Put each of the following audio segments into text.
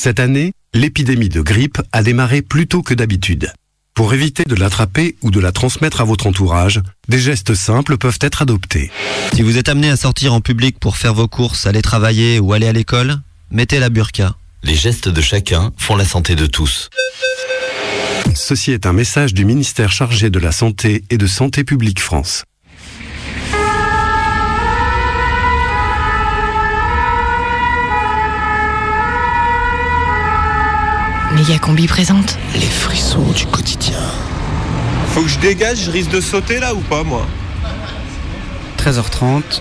Cette année, l'épidémie de grippe a démarré plus tôt que d'habitude. Pour éviter de l'attraper ou de la transmettre à votre entourage, des gestes simples peuvent être adoptés. Si vous êtes amené à sortir en public pour faire vos courses, aller travailler ou aller à l'école, mettez la burqa. Les gestes de chacun font la santé de tous. Ceci est un message du ministère chargé de la Santé et de Santé publique France. Méga Combi présente. Les frissons du quotidien. Faut que je dégage, je risque de sauter là ou pas moi 13h30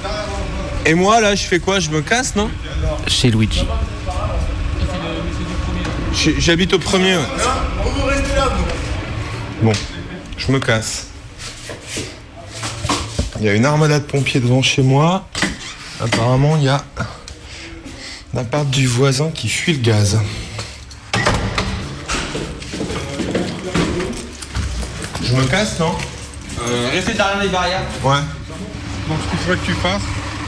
Et moi là, je fais quoi? Je me casse, non? Chez Luigi. J'habite au premier. ouais. Bon, je me casse. Il y a une armada de pompiers devant chez moi. Apparemment, il y a l'appart du voisin qui fuit le gaz. Je me casse, non Restez derrière les barrières. Ouais. Donc ce qu'il faudrait que tu fasses,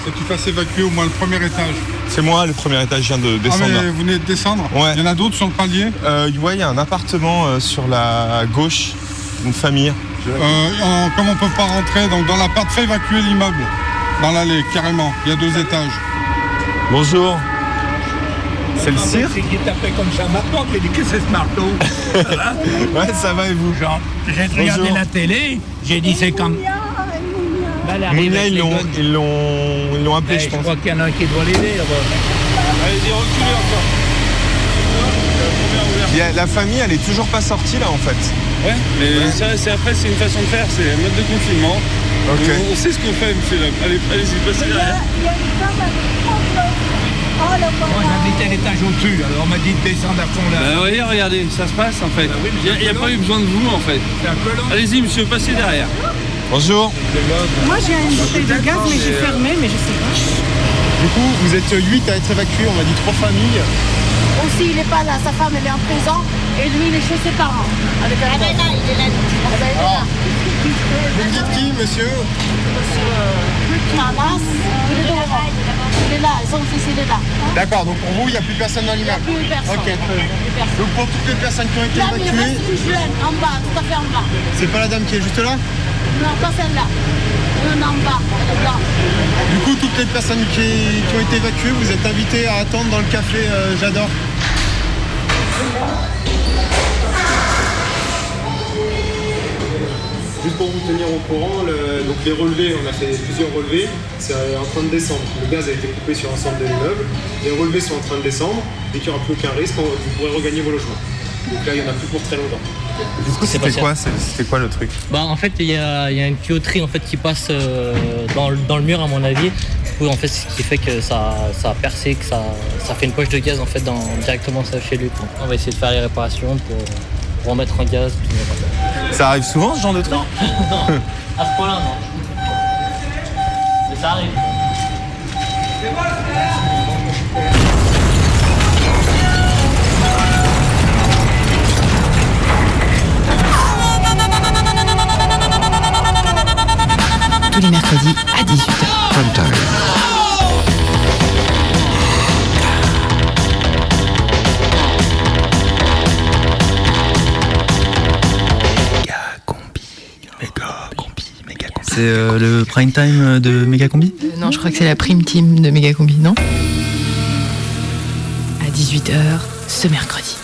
c'est que tu fasses évacuer au moins le premier étage. C'est moi, le premier étage, je viens de Ah descendre. mais vous venez de descendre Ouais. Il y en a d'autres sur le palier Euh, ouais, il y a un appartement euh, sur la gauche d'une famille. Euh, en- Comme on peut pas rentrer donc dans l'appart, fais évacuer l'immeuble. Dans l'allée, carrément. Il y a deux étages. Bonjour. C'est le cirque C'est qui tapait comme ça maintenant, qui dit que c'est ce marteau. Ouais, ça va et vous Genre, j'ai regardé la télé, j'ai dit c'est comme. Bah, Mouna, ils l'ont, ils l'ont, ils l'ont appelé, Eh, je je pense. crois qu'il y en a un qui doit l'aider là-bas. Allez-y, reculez encore. Il y a- la famille, elle est toujours pas sortie là en fait. Ouais, mais ça, c'est après, c'est une façon de faire, c'est un mode de confinement. Ok. On, on sait ce qu'on fait, monsieur. là. Allez, allez-y, passez derrière. Moi j'habitais l'étage au-dessus, alors on m'a dit de descendre à fond là. Bah, voyez, regardez, ça se passe en fait. oui, mais Il n'y a, pas eu besoin de vous en fait. Allez-y, monsieur, passez derrière. Bonjour. Moi j'ai une bouteille de gaz mais j'ai fermé mais je sais pas. Du coup, vous êtes 8 à être évacués, on m'a dit trois familles. Aussi il est pas là, sa femme elle est en prison et lui il est chez ses parents. Avec un ah ben là, il est là. Ah ben, il est là. Vous me dites qui, monsieur? Mamas, il est devant. Il est là, son fils il est là. D'accord, donc pour vous, il n'y a plus personne dans Il n'y a l'immeuble. plus personne. Plus. Donc pour toutes les personnes qui ont été Là, mais il évacuées, reste une jeune en bas, tout à fait en bas. c'est pas la dame qui est juste là Non, pas celle-là. Non, en bas, elle est là. Du coup, toutes les personnes qui, qui ont été évacuées, vous êtes invités à attendre dans le café euh, J'adore. Juste pour vous tenir au courant, le- donc les relevés, on a fait plusieurs relevés, c'est en train de descendre. Le gaz a été coupé sur l'ensemble de l'immeuble, les relevés sont en train de descendre, et qu'il n'y aura plus aucun risque, on- vous pourrez regagner vos logements. Donc là, il n'y en a plus pour très longtemps. Du coup, c'était quoi, c'est- c'était quoi le truc? Bah en fait il y a, il y a une tuyauterie en fait qui passe euh, dans, le- dans le mur à mon avis. Du coup en fait ce qui fait que ça, ça a percé, que ça, ça fait une poche de gaz en fait dans, directement chez lui. quoi. On va essayer de faire les réparations pour, remettre en gaz. puis. Ça arrive souvent ce genre de truc Non, non, à ce point-là non. Mais ça arrive. Tous les mercredis à 18h. C'est euh, le prime time de Megacombi? Euh, non, je crois que c'est la prime team de Méga Combi, non? À 18h ce mercredi.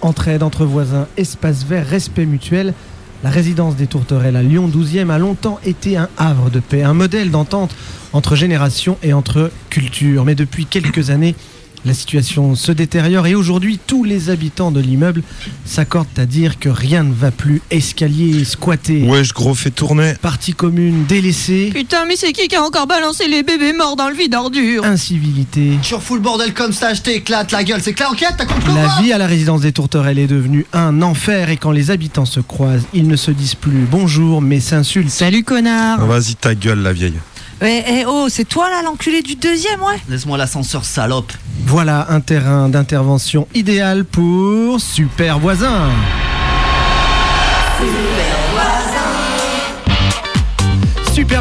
Entraide entre voisins, espace vert, respect mutuel. La résidence des Tourterelles à Lyon 12e a longtemps été un havre de paix, un modèle d'entente entre générations et entre cultures. Mais depuis quelques années, la situation se détériore et aujourd'hui, tous les habitants de l'immeuble s'accordent à dire que rien ne va plus. Escalier squatté, Wesh, gros, fait tourner. partie commune délaissée, Putain, mais c'est qui qui a encore balancé les bébés morts dans le vide ordure incivilité. Tu refous le bordel comme ça, je t'éclate la gueule. C'est clair, enquête, t'as compris La vie à la résidence des Tourterelles est devenue un enfer et quand les habitants se croisent, ils ne se disent plus bonjour mais s'insultent. Salut connard Vas-y, ta gueule, la vieille. Eh, eh, oh, c'est toi là l'enculé du deuxième, ouais Laisse-moi l'ascenseur, salope. Voilà un terrain d'intervention idéal pour Super Voisin.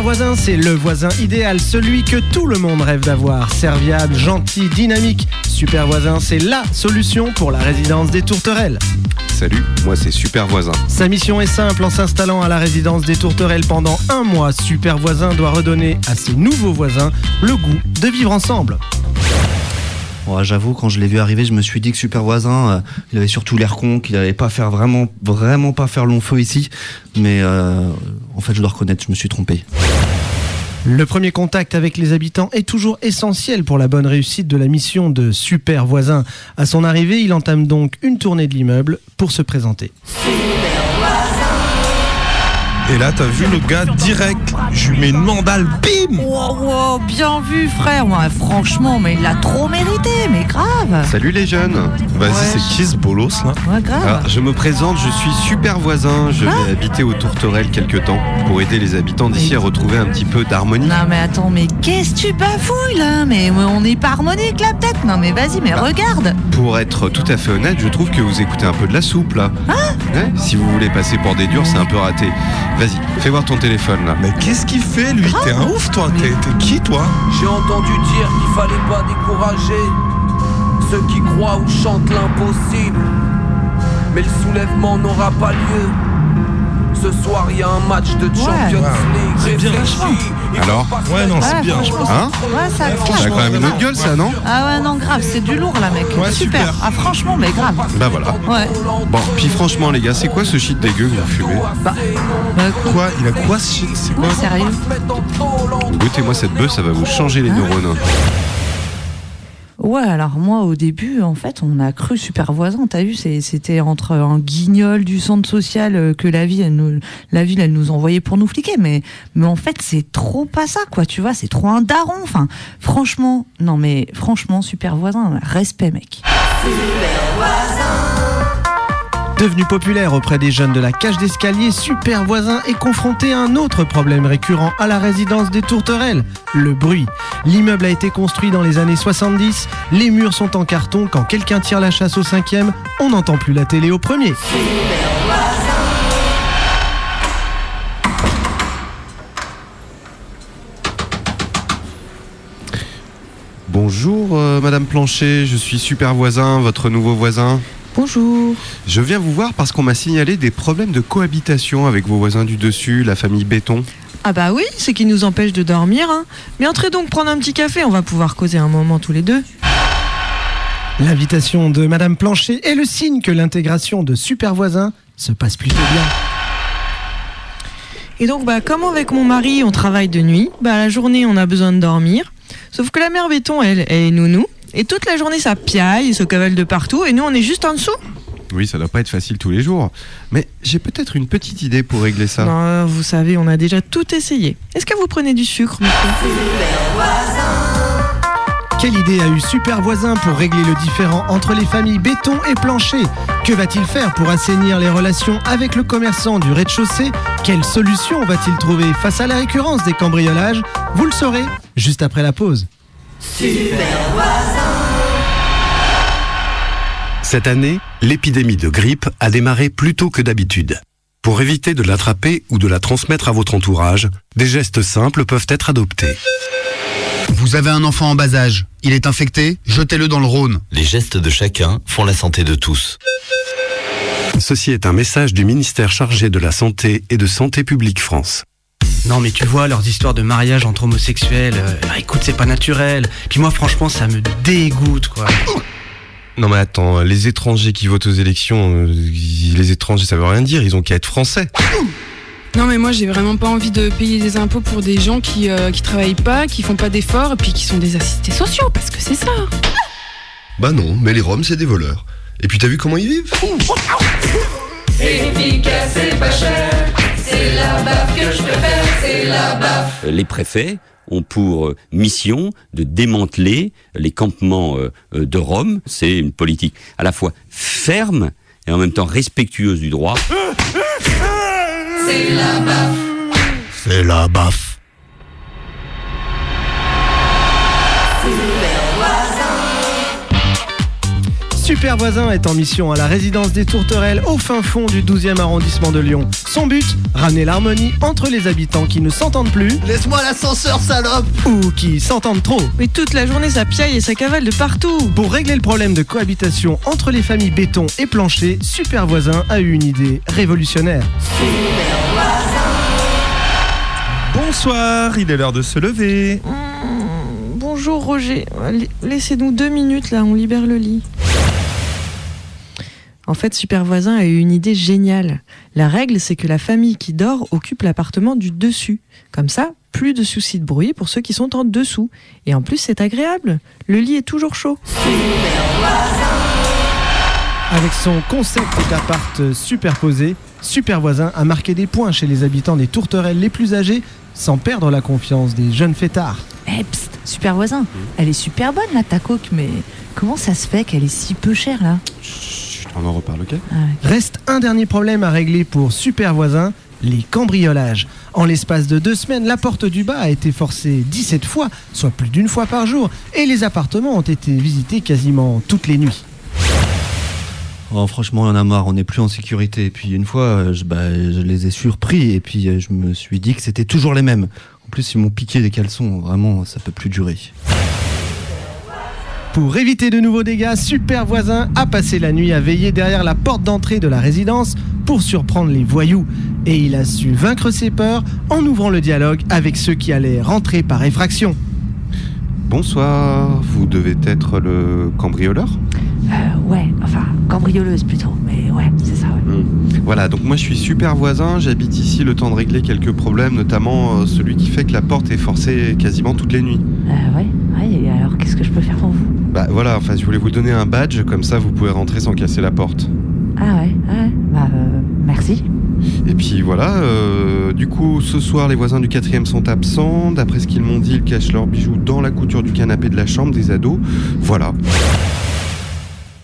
Voisin, c'est le voisin idéal, celui que tout le monde rêve d'avoir. Serviable, gentil, dynamique. Super voisin, c'est la solution pour la résidence des tourterelles. Salut, moi c'est Super Voisin. Sa mission est simple, en s'installant à la résidence des tourterelles pendant un mois, Super Voisin doit redonner à ses nouveaux voisins le goût de vivre ensemble. Ouais, J'avoue, quand je l'ai vu arriver, je me suis dit que Super Voisin, euh, il avait surtout l'air con, qu'il allait pas faire vraiment, vraiment pas faire long feu ici. Mais euh, en fait, je dois reconnaître, je me suis trompé. Le premier contact avec les habitants est toujours essentiel pour la bonne réussite de la mission de Super Voisin. À son arrivée, il entame donc une tournée de l'immeuble pour se présenter. Et là, t'as vu le gars direct. Je lui mets une mandale, bim Wow, wow, bien vu, frère. Ouais, franchement, mais il l'a trop mérité, mais grave. Salut les jeunes. Vas-y, Ouais. c'est qui ce bolos là Ouais, grave. Alors, je me présente, je suis Super Voisin. Je vais habiter au Tourterelle quelque temps pour aider les habitants d'ici à retrouver un petit peu d'harmonie. Non, mais attends, mais qu'est-ce que tu bafouilles là? Mais on n'est pas harmonique là, peut-être? Non, mais vas-y, mais regarde. Pour être tout à fait honnête, je trouve que vous écoutez un peu de la soupe là. Ouais, si vous voulez passer pour des durs, c'est un peu raté. Vas-y, fais voir ton téléphone là. Mais qu'est-ce qu'il fait lui? T'es un ouf toi T'es t'es qui toi? J'ai entendu dire qu'il fallait pas décourager ceux qui croient ou chantent l'impossible. Mais le soulèvement n'aura pas lieu. Ce soir, il y a un match de Champions League. C'est bien. Alors Ouais, non, c'est bien, je pense. Hein Ouais, ça Ça a quand même une autre gueule ça, non Ah ouais, non, grave, c'est du lourd là, mec. Ouais, super. Ah, franchement, mais grave. Bah voilà. Ouais. Bon, puis franchement les gars, c'est quoi ce shit dégueu que vous fumez Bah, Quoi Il a quoi ce shit C'est quoi ouais, sérieux. Goûtez-moi cette bœuf, ça va vous changer les neurones. Ouais, alors moi au début, en fait, on a cru super voisin. T'as vu, c'était entre un guignol du centre social euh, que la ville, nous, la elle nous envoyait pour nous fliquer. Mais, mais en fait, c'est trop pas ça, quoi. Tu vois, c'est trop un daron. Enfin, franchement, non, mais franchement, super voisin, respect, mec. Devenu populaire auprès des jeunes de la cage d'escalier, Super Voisin est confronté à un autre problème récurrent à la résidence des tourterelles, le bruit. L'immeuble a été construit dans les années 70, les murs sont en carton, quand quelqu'un tire la chasse au cinquième, on n'entend plus la télé au premier. Bonjour euh, Madame Planchet, je suis Super Voisin, votre nouveau voisin. Bonjour. Je viens vous voir parce qu'on m'a signalé des problèmes de cohabitation avec vos voisins du dessus, la famille Béton. Ah bah oui, c'est qui nous empêche de dormir. Hein. Mais entrez donc prendre un petit café, on va pouvoir causer un moment tous les deux. L'invitation de Madame Plancher est le signe que l'intégration de Super Voisin se passe plutôt bien. Et donc, bah, comme avec mon mari, on travaille de nuit, bah, la journée, on a besoin de dormir. Sauf que la mère béton, elle, elle est nounou. Et toute la journée, ça piaille, se cavale de partout. Et nous, on est juste en dessous. Oui, ça doit pas être facile tous les jours. Mais j'ai peut-être une petite idée pour régler ça. Non, vous savez, on a déjà tout essayé. Est-ce que vous prenez du sucre, monsieur? Quelle idée a eu Super Voisin pour régler le différend entre les familles béton et plancher? Que va-t-il faire pour assainir les relations avec le commerçant du rez-de-chaussée? Quelle solution va-t-il trouver face à la récurrence des cambriolages? Vous le saurez juste après la pause. Cette année, l'épidémie de grippe a démarré plus tôt que d'habitude. Pour éviter de l'attraper ou de la transmettre à votre entourage, des gestes simples peuvent être adoptés. Vous avez un enfant en bas âge, il est infecté, jetez-le dans le Rhône. Les gestes de chacun font la santé de tous. Ceci est un message du ministère chargé de la Santé et de Santé publique France. Non mais tu vois leurs histoires de mariage entre homosexuels, euh, bah, écoute c'est pas naturel. Puis moi franchement ça me dégoûte quoi. Non mais attends, les étrangers qui votent aux élections, euh, les étrangers ça veut rien dire, ils ont qu'à être français. Non mais moi j'ai vraiment pas envie de payer des impôts pour des gens qui, euh, qui travaillent pas, qui font pas d'efforts et puis qui sont des assistés sociaux parce que c'est ça. Bah non, mais les Roms, c'est des voleurs. Et puis t'as vu comment ils vivent Efficace et pas cher, c'est la baffe que je préfère, c'est la baffe. Les préfets ont pour euh, mission de démanteler les campements euh, euh, de Rome. C'est une politique à la fois ferme et en même temps respectueuse du droit. C'est la baffe. C'est la baffe. Super Voisin est en mission à la résidence des Tourterelles au fin fond du 12e arrondissement de Lyon. Son but Ramener l'harmonie entre les habitants qui ne s'entendent plus. Laisse-moi l'ascenseur, salope Ou qui s'entendent trop. Mais toute la journée, ça piaille et ça cavale de partout. Pour régler le problème de cohabitation entre les familles béton et plancher, Super Voisin a eu une idée révolutionnaire. Bonsoir, il est l'heure de se lever. Mmh, bonjour Roger. Laissez-nous deux minutes là, on libère le lit. En fait, Super Voisin a eu une idée géniale. La règle, c'est que la famille qui dort occupe l'appartement du dessus. Comme ça, plus de soucis de bruit pour ceux qui sont en dessous. Et en plus, c'est agréable. Le lit est toujours chaud. Avec son concept d'appart superposé, Super Voisin a marqué des points chez les habitants des tourterelles les plus âgés sans perdre la confiance des jeunes fêtards. Eh pst, Super Voisin, elle est super bonne là ta coque, mais comment ça se fait qu'elle est si peu chère là? On en reparle, ok Reste un dernier problème à régler pour Super Voisin, les cambriolages. En l'espace de deux semaines, la porte du bas a été forcée 17 fois, soit plus d'une fois par jour, et les appartements ont été visités quasiment toutes les nuits. Oh, franchement, on en a marre, on n'est plus en sécurité. Et puis une fois, euh, je, bah, je les ai surpris et puis euh, je me suis dit que c'était toujours les mêmes. En plus, ils m'ont piqué des caleçons, vraiment, ça peut plus durer. Pour éviter de nouveaux dégâts, Super Voisin a passé la nuit à veiller derrière la porte d'entrée de la résidence pour surprendre les voyous. Et il a su vaincre ses peurs en ouvrant le dialogue avec ceux qui allaient rentrer par effraction. Bonsoir, vous devez être le cambrioleur? Euh, Ouais, enfin, cambrioleuse plutôt, mais ouais, c'est ça. Ouais. Hmm. Voilà, donc moi je suis super voisin, j'habite ici le temps de régler quelques problèmes, notamment euh, celui qui fait que la porte est forcée quasiment toutes les nuits. Euh, ouais, ouais, et alors qu'est-ce que je peux faire pour vous? Bah voilà, enfin je voulais vous donner un badge, comme ça vous pouvez rentrer sans casser la porte. Ah ouais, ouais, bah euh, merci. Et puis voilà, euh, du coup ce soir les voisins du quatrième sont absents, d'après ce qu'ils m'ont dit ils cachent leurs bijoux dans la couture du canapé de la chambre des ados. Voilà.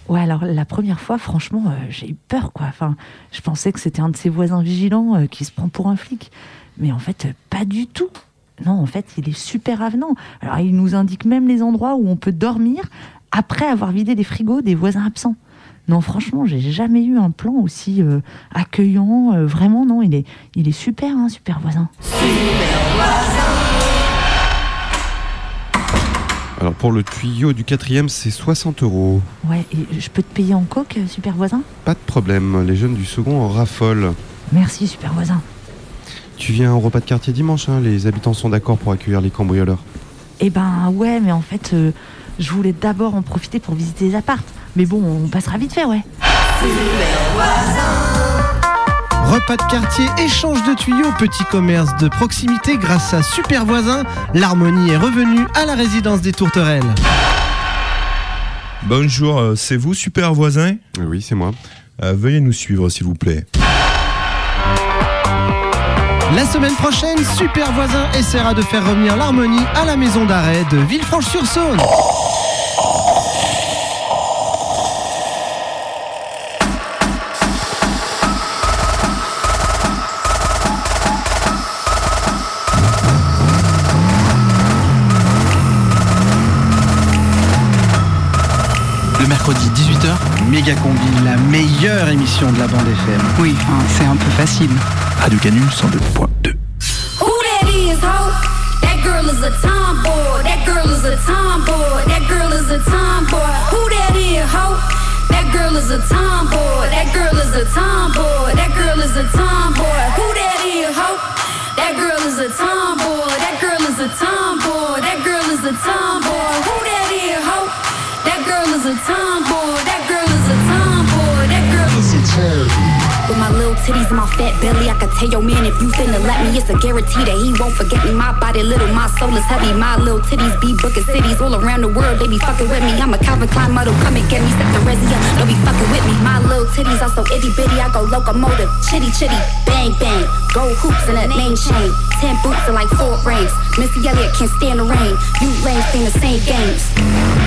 Ouais, alors la première fois, franchement, euh, j'ai eu peur, quoi. Enfin, je pensais que c'était un de ces voisins vigilants euh, qui se prend pour un flic. Mais en fait, pas du tout. Non, en fait, il est super avenant. Alors, il nous indique même les endroits où on peut dormir après avoir vidé les frigos des voisins absents. Non, franchement, j'ai jamais eu un plan aussi euh, accueillant. euh, vraiment, non, il est, il est super, hein, super voisin. Alors pour le tuyau du quatrième c'est 60 euros. Ouais, et je peux te payer en coke, euh, super voisin? Pas de problème, les jeunes du second en raffolent. Merci, super voisin. Tu viens au repas de quartier dimanche, hein, les habitants sont d'accord pour accueillir les cambrioleurs. Eh ben ouais, mais en fait, euh, je voulais d'abord en profiter pour visiter les appartes. Mais bon, on passera vite fait, ouais. Repas de quartier, échange de tuyaux, petit commerce de proximité grâce à Super Voisin, l'harmonie est revenue à la résidence des tourterelles. Bonjour, euh, c'est vous, super voisin? Oui, c'est moi. Euh, veuillez nous suivre, s'il vous plaît. La semaine prochaine, Super Voisin essaiera de faire revenir l'harmonie à la maison d'arrêt de Villefranche-sur-Saône. Le mercredi 18h, Méga Combi, la meilleure émission de la bande FM. Oui, c'est un peu facile. Radio Canu 102.2. Who that is, ho? That girl is a tomboy. That girl is a tomboy. That girl is a tomboy. Who that is, ho? That girl is a tomboy. That girl is a tomboy. That girl is a tomboy. Who that is, ho? That girl is a tomboy. That girl is a tomboy. That girl is a tomboy. Who that is, ho? That girl is a tomboy. Titties and my fat belly, I can tell your man if you finna let me, it's a guarantee that he won't forget me. My body little, my soul is heavy. My little titties be booking cities all around the world. They be fucking with me. I'm a Calvin Klein model, come and get me. Set the Rezia, don't be fucking with me. My little titties are so itty bitty, I go locomotive, chitty chitty, bang bang. Gold hoops and a name chain. Ten boots are like four rings. Missy Elliott can't stand the rain. You lames sing the same games.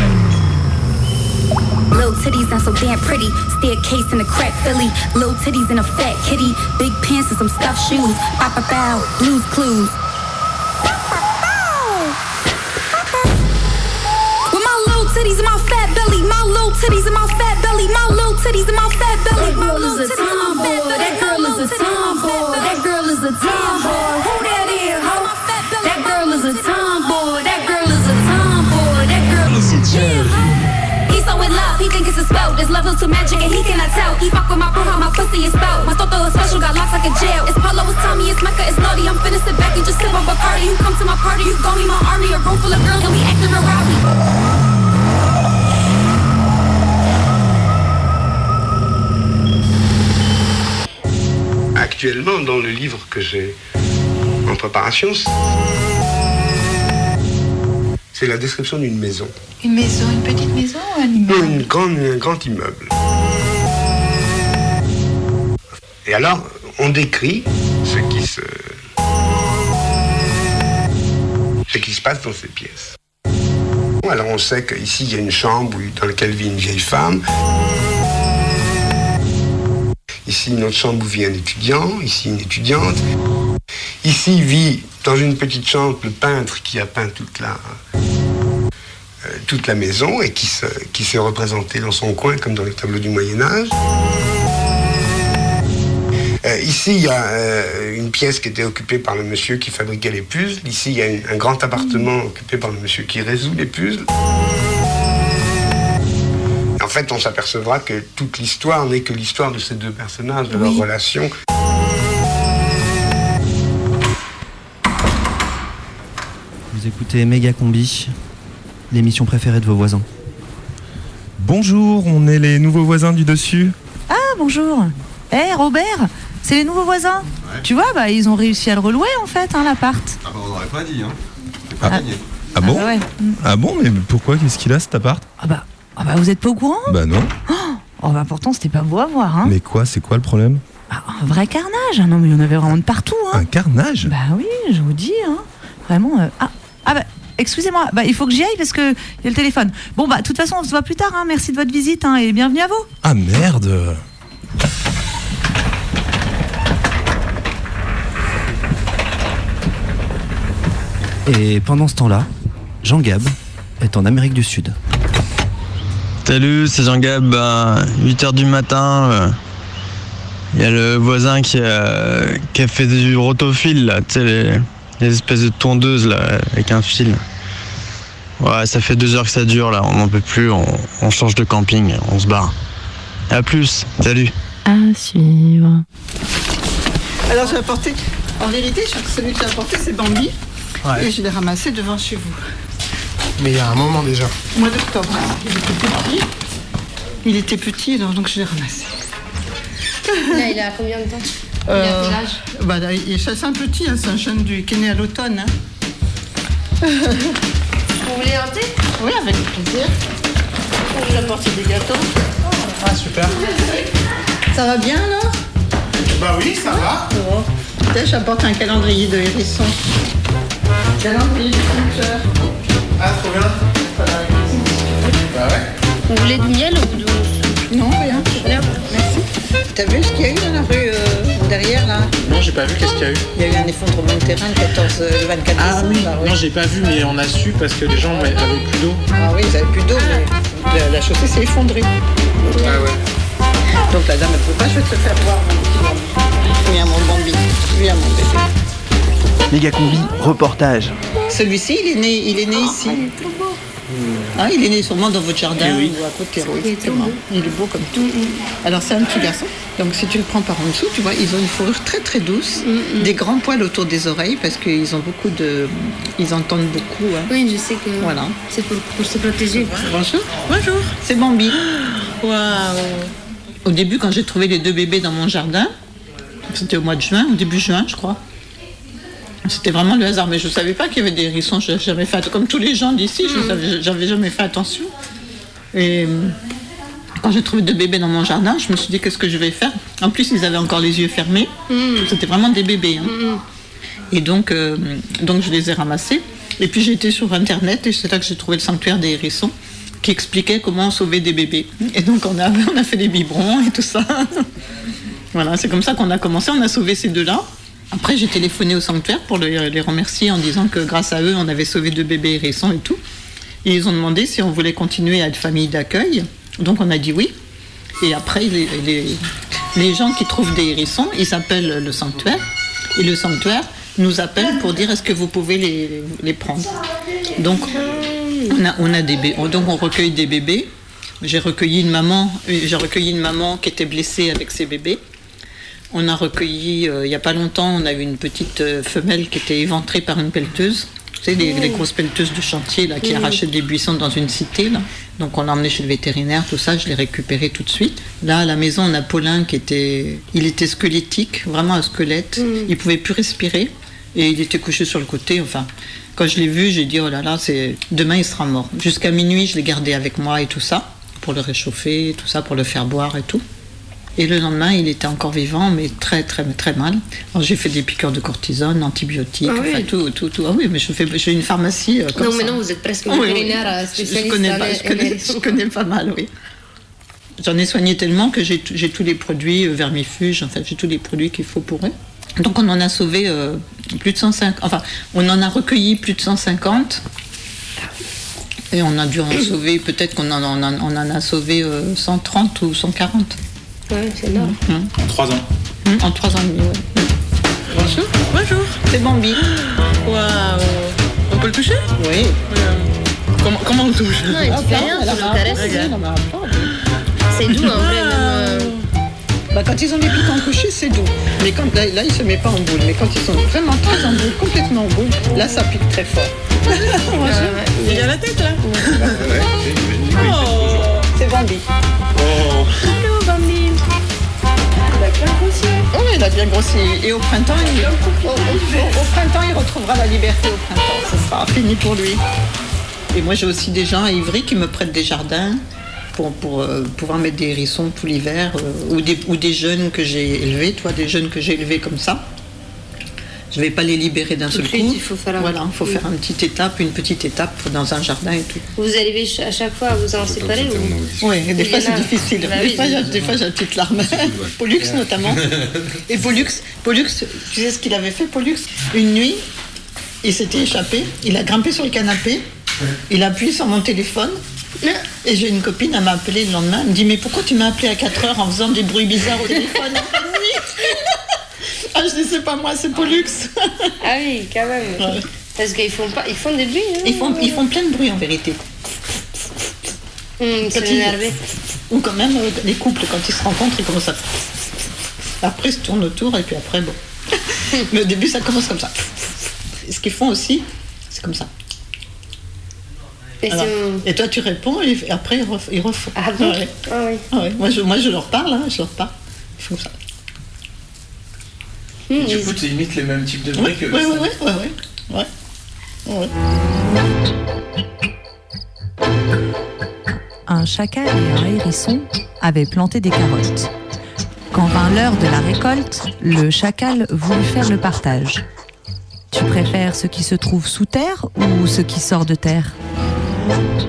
Titties and so damn pretty. Staircase in a crack Philly. Little titties and a fat kitty. Big pants and some stuffed shoes. Bow bow bow. Blues clues. With my little titties and my fat belly, my little titties and my fat belly. My little titties and my fat belly. My little titties and my fat belly. That girl is a tomboy. That girl is a tomboy. He think it's a spell. This love is too magic and he cannot tell. He fuck with my bro, how my pussy is spelled. My toto is special, got locks like a jail. It's Polo, it's Tommy, it's Mecca, it's naughty. I'm finna back and just sip on Bacardi. You come to my party, you gon' be my army. A room full of girls and we acting real rowdy. Actuellement, dans le livre que j'ai en préparation, c'est- la description d'une maison. Une maison, une petite maison ou un immeuble une grande, un grand immeuble. Et alors, on décrit ce qui se, ce qui se passe dans ces pièces. Alors, on sait qu'ici, il y a une chambre dans laquelle vit une vieille femme. Ici, une autre chambre où vit un étudiant. Ici, une étudiante. Ici vit, dans une petite chambre, le peintre qui a peint toute la, toute la maison et qui se, qui s'est représenté dans son coin comme dans les tableaux du Moyen Âge. Euh, ici, il y a euh, une pièce qui était occupée par le monsieur qui fabriquait les puzzles. Ici, il y a une- un grand appartement occupé par le monsieur qui résout les puzzles. En fait, on s'apercevra que toute l'histoire n'est que l'histoire de ces deux personnages, de leur relation. Vous écoutez Méga Combi, l'émission préférée de vos voisins. Bonjour, on est les nouveaux voisins du dessus. Ah, bonjour. Eh, Robert, c'est les nouveaux voisins. Tu vois, bah, ils ont réussi à le relouer, en fait, hein, l'appart. Ah bah on n'aurait pas dit, hein. C'est pas gagné. Ah bon bah ouais. Ah bon, mais pourquoi Qu'est-ce qu'il a cet appart? Ah bah, ah bah, vous êtes pas au courant? Bah non. Oh, bah, pourtant, c'était pas beau à voir, hein. Mais quoi, c'est quoi le problème? Un vrai carnage. Ah Non, mais il y en avait vraiment de partout, hein. Un carnage? Bah oui, je vous dis, hein. Vraiment. euh, Ah, ah bah. Excusez-moi, bah, il faut que j'y aille parce que il y a le téléphone. Bon bah de toute façon on se voit plus tard. Hein. Merci de votre visite hein, et bienvenue à vous. Ah merde Et pendant ce temps-là, Jean Gab est en Amérique du Sud. Salut, c'est Jean-Gab. Ben, 8h du matin, il y a le voisin qui a, qui a fait du rotofil, là, tu sais, les, les espèces de tondeuses là, avec un fil. Ouais, ça fait deux heures que ça dure là, on n'en peut plus, on, on change de camping, on se barre. À plus, salut. À suivre. Alors j'ai apporté, en vérité, je crois que celui que j'ai apporté c'est Bambi. Ouais. Et je l'ai ramassé devant chez vous. Mais il y a un moment déjà. Au mois d'octobre. Il était petit. Il était petit, donc je l'ai ramassé. Là, il a combien de temps? Euh, bah, C'est un petit, hein, c'est un jeune du, qui est né à l'automne. hein. Vous voulez un thé? Oui, avec plaisir. J'ai apporté des gâteaux. Ah, super. Ça va bien alors? Bah oui, ça va. Bon. Tiens, j'apporte un calendrier de hérisson. Calendrier du compteur. Ah, trop bien. Bah ouais. Vous voulez du miel ou du... Non, rien. Rien. Merci. T'as vu ce qu'il y a eu dans la rue euh, derrière là Non, j'ai pas vu, qu'est-ce qu'il y a eu Il y a eu un effondrement de terrain le 14, euh, le 24 Ah décembre. oui, là, non, j'ai pas vu, mais on a su parce que les gens avaient plus d'eau. Ah oui, ils avaient plus d'eau, mais la, la chaussée s'est effondrée. Ah ouais. Donc la dame ne peut pas, je vais te le faire voir, mon petit Bambi. Viens mon Bambi, viens mon bébé. Méga combi, reportage. Celui-ci, il est né, il est né ici. Ah, il est né sûrement dans votre jardin Eh oui. ou à côté. Oui, exactement. Il est beau comme tout. Alors c'est un petit garçon. Donc si tu le prends par en dessous, tu vois, ils ont une fourrure très très douce, des grands poils autour des oreilles parce qu'ils ont beaucoup de, ils entendent beaucoup. hein. Oui, je sais que Voilà. c'est pour, pour se protéger. Bonjour. Bonjour. C'est Bambi. Waouh. Au début, quand j'ai trouvé les deux bébés dans mon jardin, c'était au mois de juin, au début juin, je crois. C'était vraiment le hasard, mais je ne savais pas qu'il y avait des hérissons. Je n'avais jamais fait, comme tous les gens d'ici, je savais- j'avais jamais fait attention. Et euh, quand j'ai trouvé deux bébés dans mon jardin, je me suis dit qu'est-ce que je vais faire? En plus, ils avaient encore les yeux fermés. C'était vraiment des bébés. hein. Et donc, euh, donc, je les ai ramassés. Et puis, j'ai été sur Internet et c'est là que j'ai trouvé le sanctuaire des hérissons qui expliquait comment sauver des bébés. Et donc, on a, on a fait des biberons et tout ça. voilà, c'est comme ça qu'on a commencé. On a sauvé ces deux-là. Après, j'ai téléphoné au sanctuaire pour les, remercier en disant que grâce à eux, on avait sauvé deux bébés hérissons et tout. Ils ont demandé si on voulait continuer à être famille d'accueil. Donc on a dit oui. Et après, les, gens qui trouvent des hérissons, ils appellent le sanctuaire. Et le sanctuaire nous appelle pour dire est-ce que vous pouvez les, prendre? Donc on a, on bé- donc on recueille des bébés. J'ai recueilli une maman, euh, j'ai recueilli une maman qui était blessée avec ses bébés. On a recueilli, euh, il n'y a pas longtemps, on a eu une petite euh, femelle qui était éventrée par une pelleteuse. Tu sais, les, les grosses pelleteuses de chantier là, qui Mhm. arrachaient des buissons dans une cité. Là. Donc on l'a emmené chez le vétérinaire, tout ça, je l'ai récupéré tout de suite. Là, à la maison, on a Paulin qui était, il était squelettique, vraiment un squelette. Il pouvait plus respirer et il était couché sur le côté. Enfin, quand je l'ai vu, j'ai dit oh là là, c'est demain il sera mort. Jusqu'à minuit, je l'ai gardé avec moi et tout ça pour le réchauffer, tout ça pour le faire boire et tout. Et le lendemain, il était encore vivant, mais très, très, très mal. Alors, j'ai fait des piqûres de cortisone, antibiotiques, Ah oui. enfin, tout, tout, tout. Ah oui, mais je fais, j'ai une pharmacie euh, comme Non, ça. mais non, vous êtes presque Ah oui, oui. vétérinaire euh, Je- connais, pas, je, connais, je connais pas mal, oui. J'en ai soigné tellement que j'ai j'ai tous les produits, euh, vermifuges, en fait, j'ai tous les produits qu'il faut pour eux. Donc on en a sauvé euh, plus de 150, enfin, on en a recueilli plus de 150. Et on a dû en sauver, peut-être qu'on en, on en- on en a sauvé euh, 130 ou 140. Ouais, c'est énorme. En trois ans En trois ans et demi, ouais. Bonjour. Bonjour. C'est Bambi. Waouh. On peut le toucher? Oui. Comment, comment on le touche? Non, il fait rien, tu le caresses. C'est doux, en vrai, même. euh, Bah, quand ils ont des piquants couchés, c'est doux. Mais quand, là, là, ils se mettent pas en boule. Mais quand ils sont vraiment très en boule, complètement en boule, là, ça pique très fort. Il a la tête là C'est Bambi. Il a bien grossi. Oh, il a bien grossi. Et au printemps, il, au, au- au printemps, il retrouvera la liberté au printemps. Ce sera fini pour lui. Et moi, j'ai aussi des gens à Ivry qui me prêtent des jardins pour, pour euh, pouvoir mettre des hérissons tout l'hiver euh, ou, des, ou des jeunes que j'ai élevés, toi, des jeunes que j'ai élevés comme ça. Je vais pas les libérer d'un seul coup. il faut faire un- Voilà, il faut faire une petite étape, une petite étape dans un jardin et tout. Vous arrivez à chaque fois à vous en séparer ou... Oui, des fois c'est difficile. Bah des, oui, fois, des fois, j'ai une petite larme. Pollux notamment. Et Pollux, Pollux, tu sais ce qu'il avait fait, Pollux? Une nuit, il s'était échappé, il a grimpé sur le canapé, il a appuyé sur mon téléphone. Et j'ai une copine, elle m'a appelé le lendemain, elle me dit Mais pourquoi tu m'as appelé à 4 heures en faisant des bruits bizarres au téléphone nuit Ah, je dis C'est pas moi, c'est Pollux. Ah oui, quand même. Parce qu'ils font, pas... ils font des bruits. hein. Ils font, ils font plein de bruit en vérité. Hum, c'est ils-. Ou quand même, euh, les couples, quand ils se rencontrent, ils commencent à. Après, ils se tournent autour et puis après, bon. Mais au début, ça commence comme ça. Ce qu'ils font aussi, c'est comme ça. Et Alors, c'est- et toi, tu réponds et après, ils, ref- ils refont. Ah bon Ouais. Ah oui. Ah ouais. Moi, je, moi, je leur parle, hein, je leur parle. Ils font ça. Du coup, tu imites les mêmes types de bruits oui, que. oui, oui, oui, oui. Ouais. Ouais. un chacal et un hérisson avaient planté des carottes. Quand vint l'heure de la récolte, le chacal voulut faire le partage. Tu préfères ce qui se trouve sous terre ou ce qui sort de terre?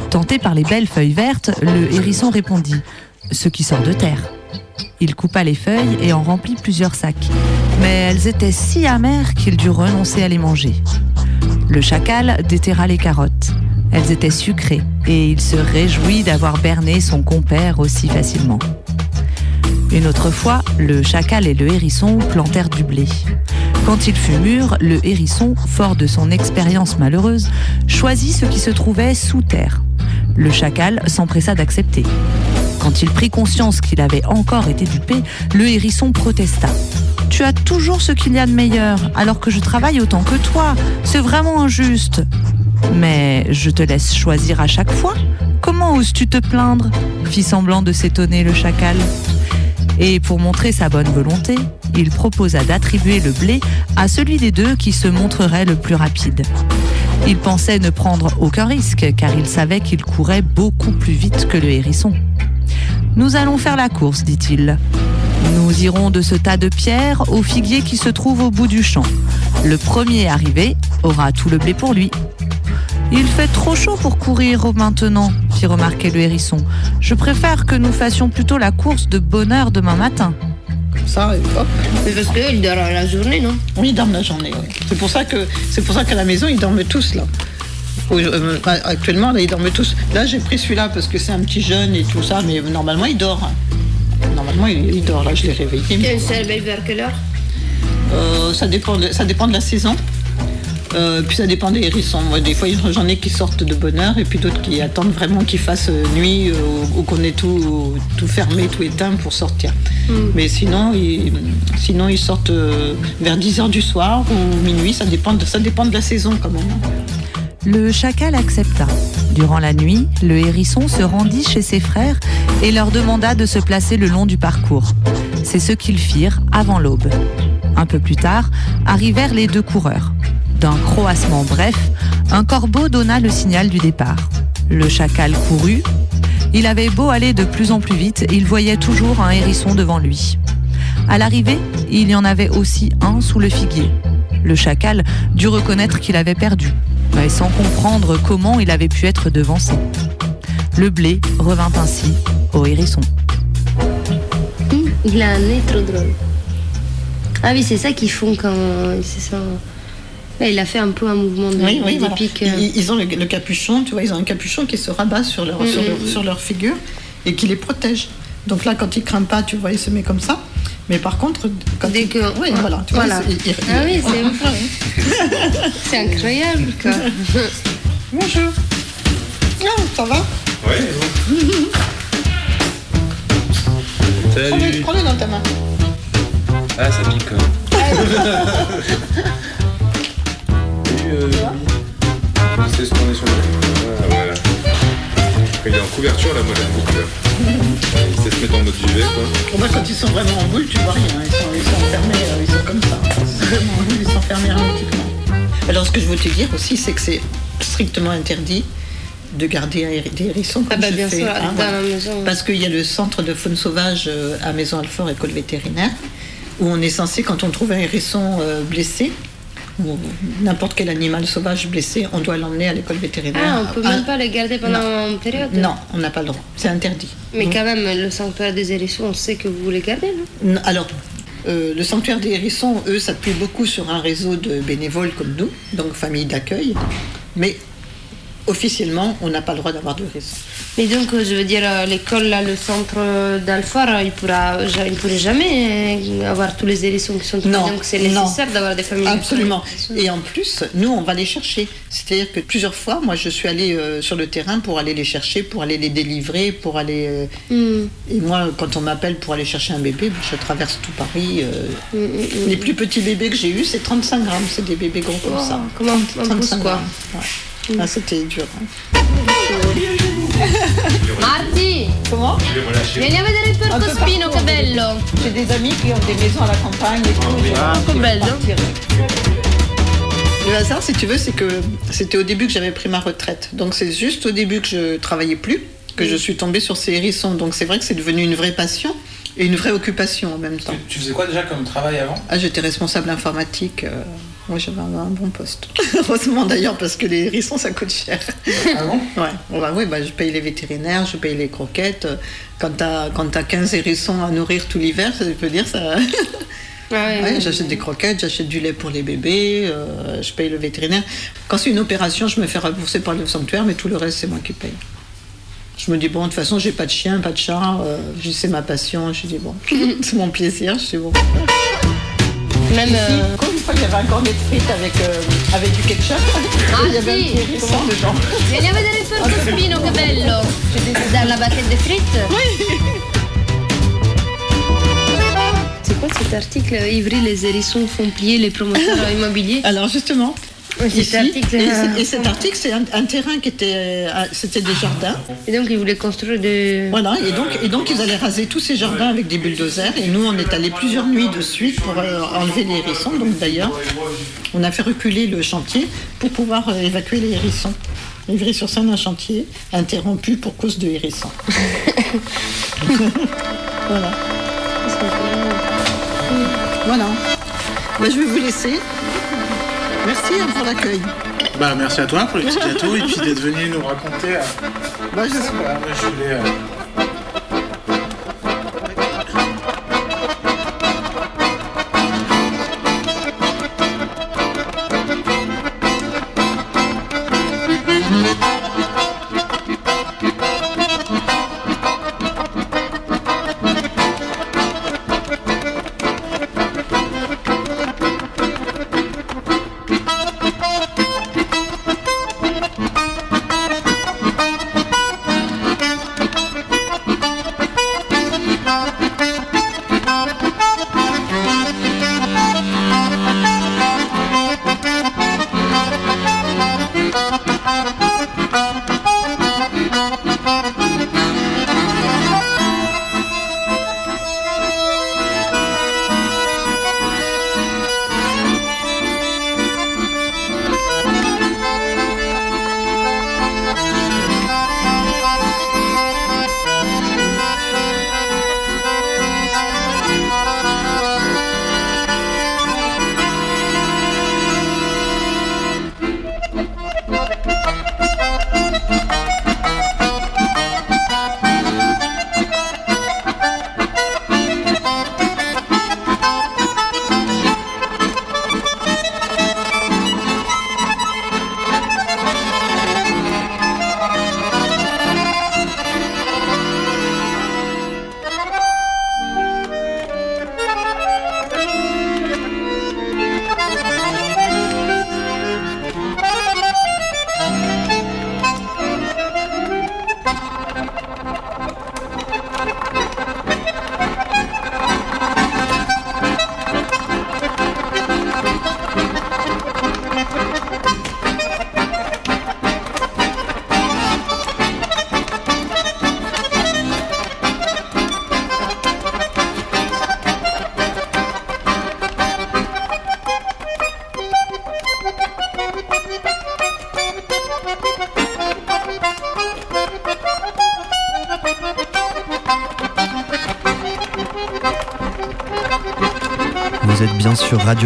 Tenté par les belles feuilles vertes, le hérisson répondit Ce qui sort de terre. Il coupa les feuilles et en remplit plusieurs sacs. Mais elles étaient si amères qu'il dut renoncer à les manger. Le chacal déterra les carottes. Elles étaient sucrées et il se réjouit d'avoir berné son compère aussi facilement. Une autre fois, le chacal et le hérisson plantèrent du blé. Quand il fut mûr, le hérisson, fort de son expérience malheureuse, choisit ce qui se trouvait sous terre. Le chacal s'empressa d'accepter. Quand il prit conscience qu'il avait encore été dupé, le hérisson protesta. Tu as toujours ce qu'il y a de meilleur, alors que je travaille autant que toi. C'est vraiment injuste. Mais je te laisse choisir à chaque fois. Comment oses-tu te plaindre fit semblant de s'étonner le chacal. Et pour montrer sa bonne volonté, il proposa d'attribuer le blé à celui des deux qui se montrerait le plus rapide. Il pensait ne prendre aucun risque car il savait qu'il courait beaucoup plus vite que le hérisson. Nous allons faire la course, dit-il. Nous irons de ce tas de pierres au figuier qui se trouve au bout du champ. Le premier arrivé aura tout le blé pour lui. Il fait trop chaud pour courir maintenant, fit remarquer le hérisson. Je préfère que nous fassions plutôt la course de bonne heure demain matin. Comme ça, et hop. Mais parce qu'eux, ils dorment la journée, non? Oui, ils dorment la journée, oui. C'est pour ça que c'est pour ça qu'à la maison, ils dorment tous là. Euh, actuellement, là, ils dorment tous. Là, j'ai pris celui-là parce que c'est un petit jeune et tout ça, mais normalement, il dort. Normalement, il, dort. Là, je l'ai réveillé. Et c'est le vers quelle heure Euh, ça, dépend de, ça dépend de la saison. Euh, puis ça dépend des hérissons. Moi, des fois, j'en ai qui sortent de bonne heure et puis d'autres qui attendent vraiment qu'il fasse nuit euh, ou, qu'on ait tout, tout fermé, tout éteint pour sortir. Mais sinon, ils, sinon, ils sortent vers 10h du soir ou minuit. Ça dépend de, ça dépend de la saison quand même. Le chacal accepta. Durant la nuit, le hérisson se rendit chez ses frères et leur demanda de se placer le long du parcours. C'est ce qu'ils firent avant l'aube. Un peu plus tard, arrivèrent les deux coureurs. D'un croassement bref, un corbeau donna le signal du départ. Le chacal courut. Il avait beau aller de plus en plus vite, il voyait toujours un hérisson devant lui. À l'arrivée, il y en avait aussi un sous le figuier. Le chacal dut reconnaître qu'il avait perdu, sans comprendre comment il avait pu être devancé. Le blé revint ainsi au hérisson. Hum, Il a un nez trop drôle. Ah oui, c'est ça qu'ils font quand. C'est ça. Là, il a fait un peu un mouvement de Oui, voilà. euh. Ils, ils ont le, le capuchon, tu vois, ils ont un capuchon qui se rabat sur leur, sur, leur, mm, sur leur figure et qui les protège. Donc là, quand il craint pas, tu vois, il se met comme ça. Mais par contre, quand Dès que. Oui, voilà. Tu vois, Voilà. il- il- Ah oui, c'est. C'est incroyable, quoi. Bonjour. Ah, ça va Ouais, Prends-le prends-le dans ta main. Ah, ça pique quand même. Salut, euh, C'est ce qu'on est sur le. Ah, voilà. Il est en couverture, là, moi j'aime beaucoup. Là. Il sait se mettre en mode duvet, quoi. Bon, bah, quand ils sont vraiment en boule, tu vois rien. Ils sont, ils sont enfermés, euh, ils sont comme ça. Ils sont vraiment en boule, ils sont enfermés hermétiquement. Alors, ce que je veux te dire aussi, c'est que c'est strictement interdit de garder des hérissons comme Ah bah, je bien fais, sûr, hein, dans voilà. la maison. Parce qu'il y a le centre de faune sauvage euh, à Maison Alfort, école vétérinaire, où on est censé, quand on trouve un hérisson euh, blessé, ou n'importe quel animal sauvage blessé, on doit l'emmener à l'école vétérinaire. Ah, on peut Ah, même pas les garder pendant une période Non, on n'a pas le droit. C'est interdit. Mais Donc- quand même, le sanctuaire des hérissons, on sait que vous voulez garder, non? Non, Alors, euh, le sanctuaire des hérissons, eux, s'appuient beaucoup sur un réseau de bénévoles comme nous, donc famille d'accueil. Mais officiellement, on n'a pas le droit d'avoir de hérissons. Mais donc, euh, je veux dire, euh, l'école, là, le centre euh, d'Alfort, il pourra, il pourrait jamais avoir tous les hérissons qui sont trouvés. Donc, c'est nécessaire d'avoir des familles. Absolument. Et en plus, nous, on va les chercher. C'est-à-dire que plusieurs fois, moi, je suis allée euh, sur le terrain pour aller les chercher, pour aller les délivrer, pour aller. euh, Hmm. Et moi, quand on m'appelle pour aller chercher un bébé, ben, je traverse tout Paris. euh, hmm, hmm. Les plus petits bébés que j'ai eus, c'est 35 grammes. C'est des bébés gros comme Oh, ça. comme un- un 35 pouce, quoi. grammes. Ouais. Ah, c'était dur. hein. Marti Comment? Vieni a vedere il porcospino, partout, che on a des- bello J'ai des amis qui ont des maisons à la campagne et tout. Ah, bello Le hasard, si tu veux, c'est que c'était au début que j'avais pris ma retraite. Donc c'est juste au début que je travaillais plus que je suis tombée sur ces hérissons. Donc c'est vrai que c'est devenu une vraie passion et une vraie occupation en même temps. Tu faisais quoi déjà comme travail avant? Ah, j'étais responsable informatique. euh, moi, j'avais un, un bon poste. Heureusement d'ailleurs, parce que les hérissons, ça coûte cher. Ah bon? Ouais, Bon, bah, oui, bah, je paye les vétérinaires, je paye les croquettes. Quand t'as quand t'as 15 hérissons à nourrir tout l'hiver, ça veut dire ça. ouais, Ouais, ouais. j'achète des croquettes, j'achète du lait pour les bébés, euh, je paye le vétérinaire. Quand c'est une opération, je me fais rembourser par le sanctuaire, mais tout le reste, c'est moi qui paye. Je me dis, bon, de toute façon, j'ai pas de chien, pas de chat, euh, c'est ma passion. Je dis, bon, c'est mon plaisir, je dis, bon. Même. Euh, une fois, il y avait un cornet de frites avec, euh, avec du ketchup. il y avait un Marti petit hérisson dedans. Vieni a vedere il porcospino, che bello Dans la barquette de frites C'est quoi cet article Ivry, les hérissons font plier les promoteurs immobiliers? Alors justement, Ouais, cet ici, article, et, euh, et cet article, c'est un, un terrain qui était, euh, c'était des jardins. Et donc ils voulaient construire des... Voilà, et donc, et donc ils allaient raser tous ces jardins avec des bulldozers. Et nous, on est allés plusieurs nuits de suite pour euh, enlever les hérissons. Donc d'ailleurs, on a fait reculer le chantier pour pouvoir euh, évacuer les hérissons. Ivry-sur-Seine, un chantier interrompu pour cause de hérissons. voilà. Voilà. Bah, je vais vous laisser. Merci hein, pour l'accueil. Bah merci à toi pour les petits gâteaux et puis d'être venu nous raconter. euh, Bah, je sais je voulais,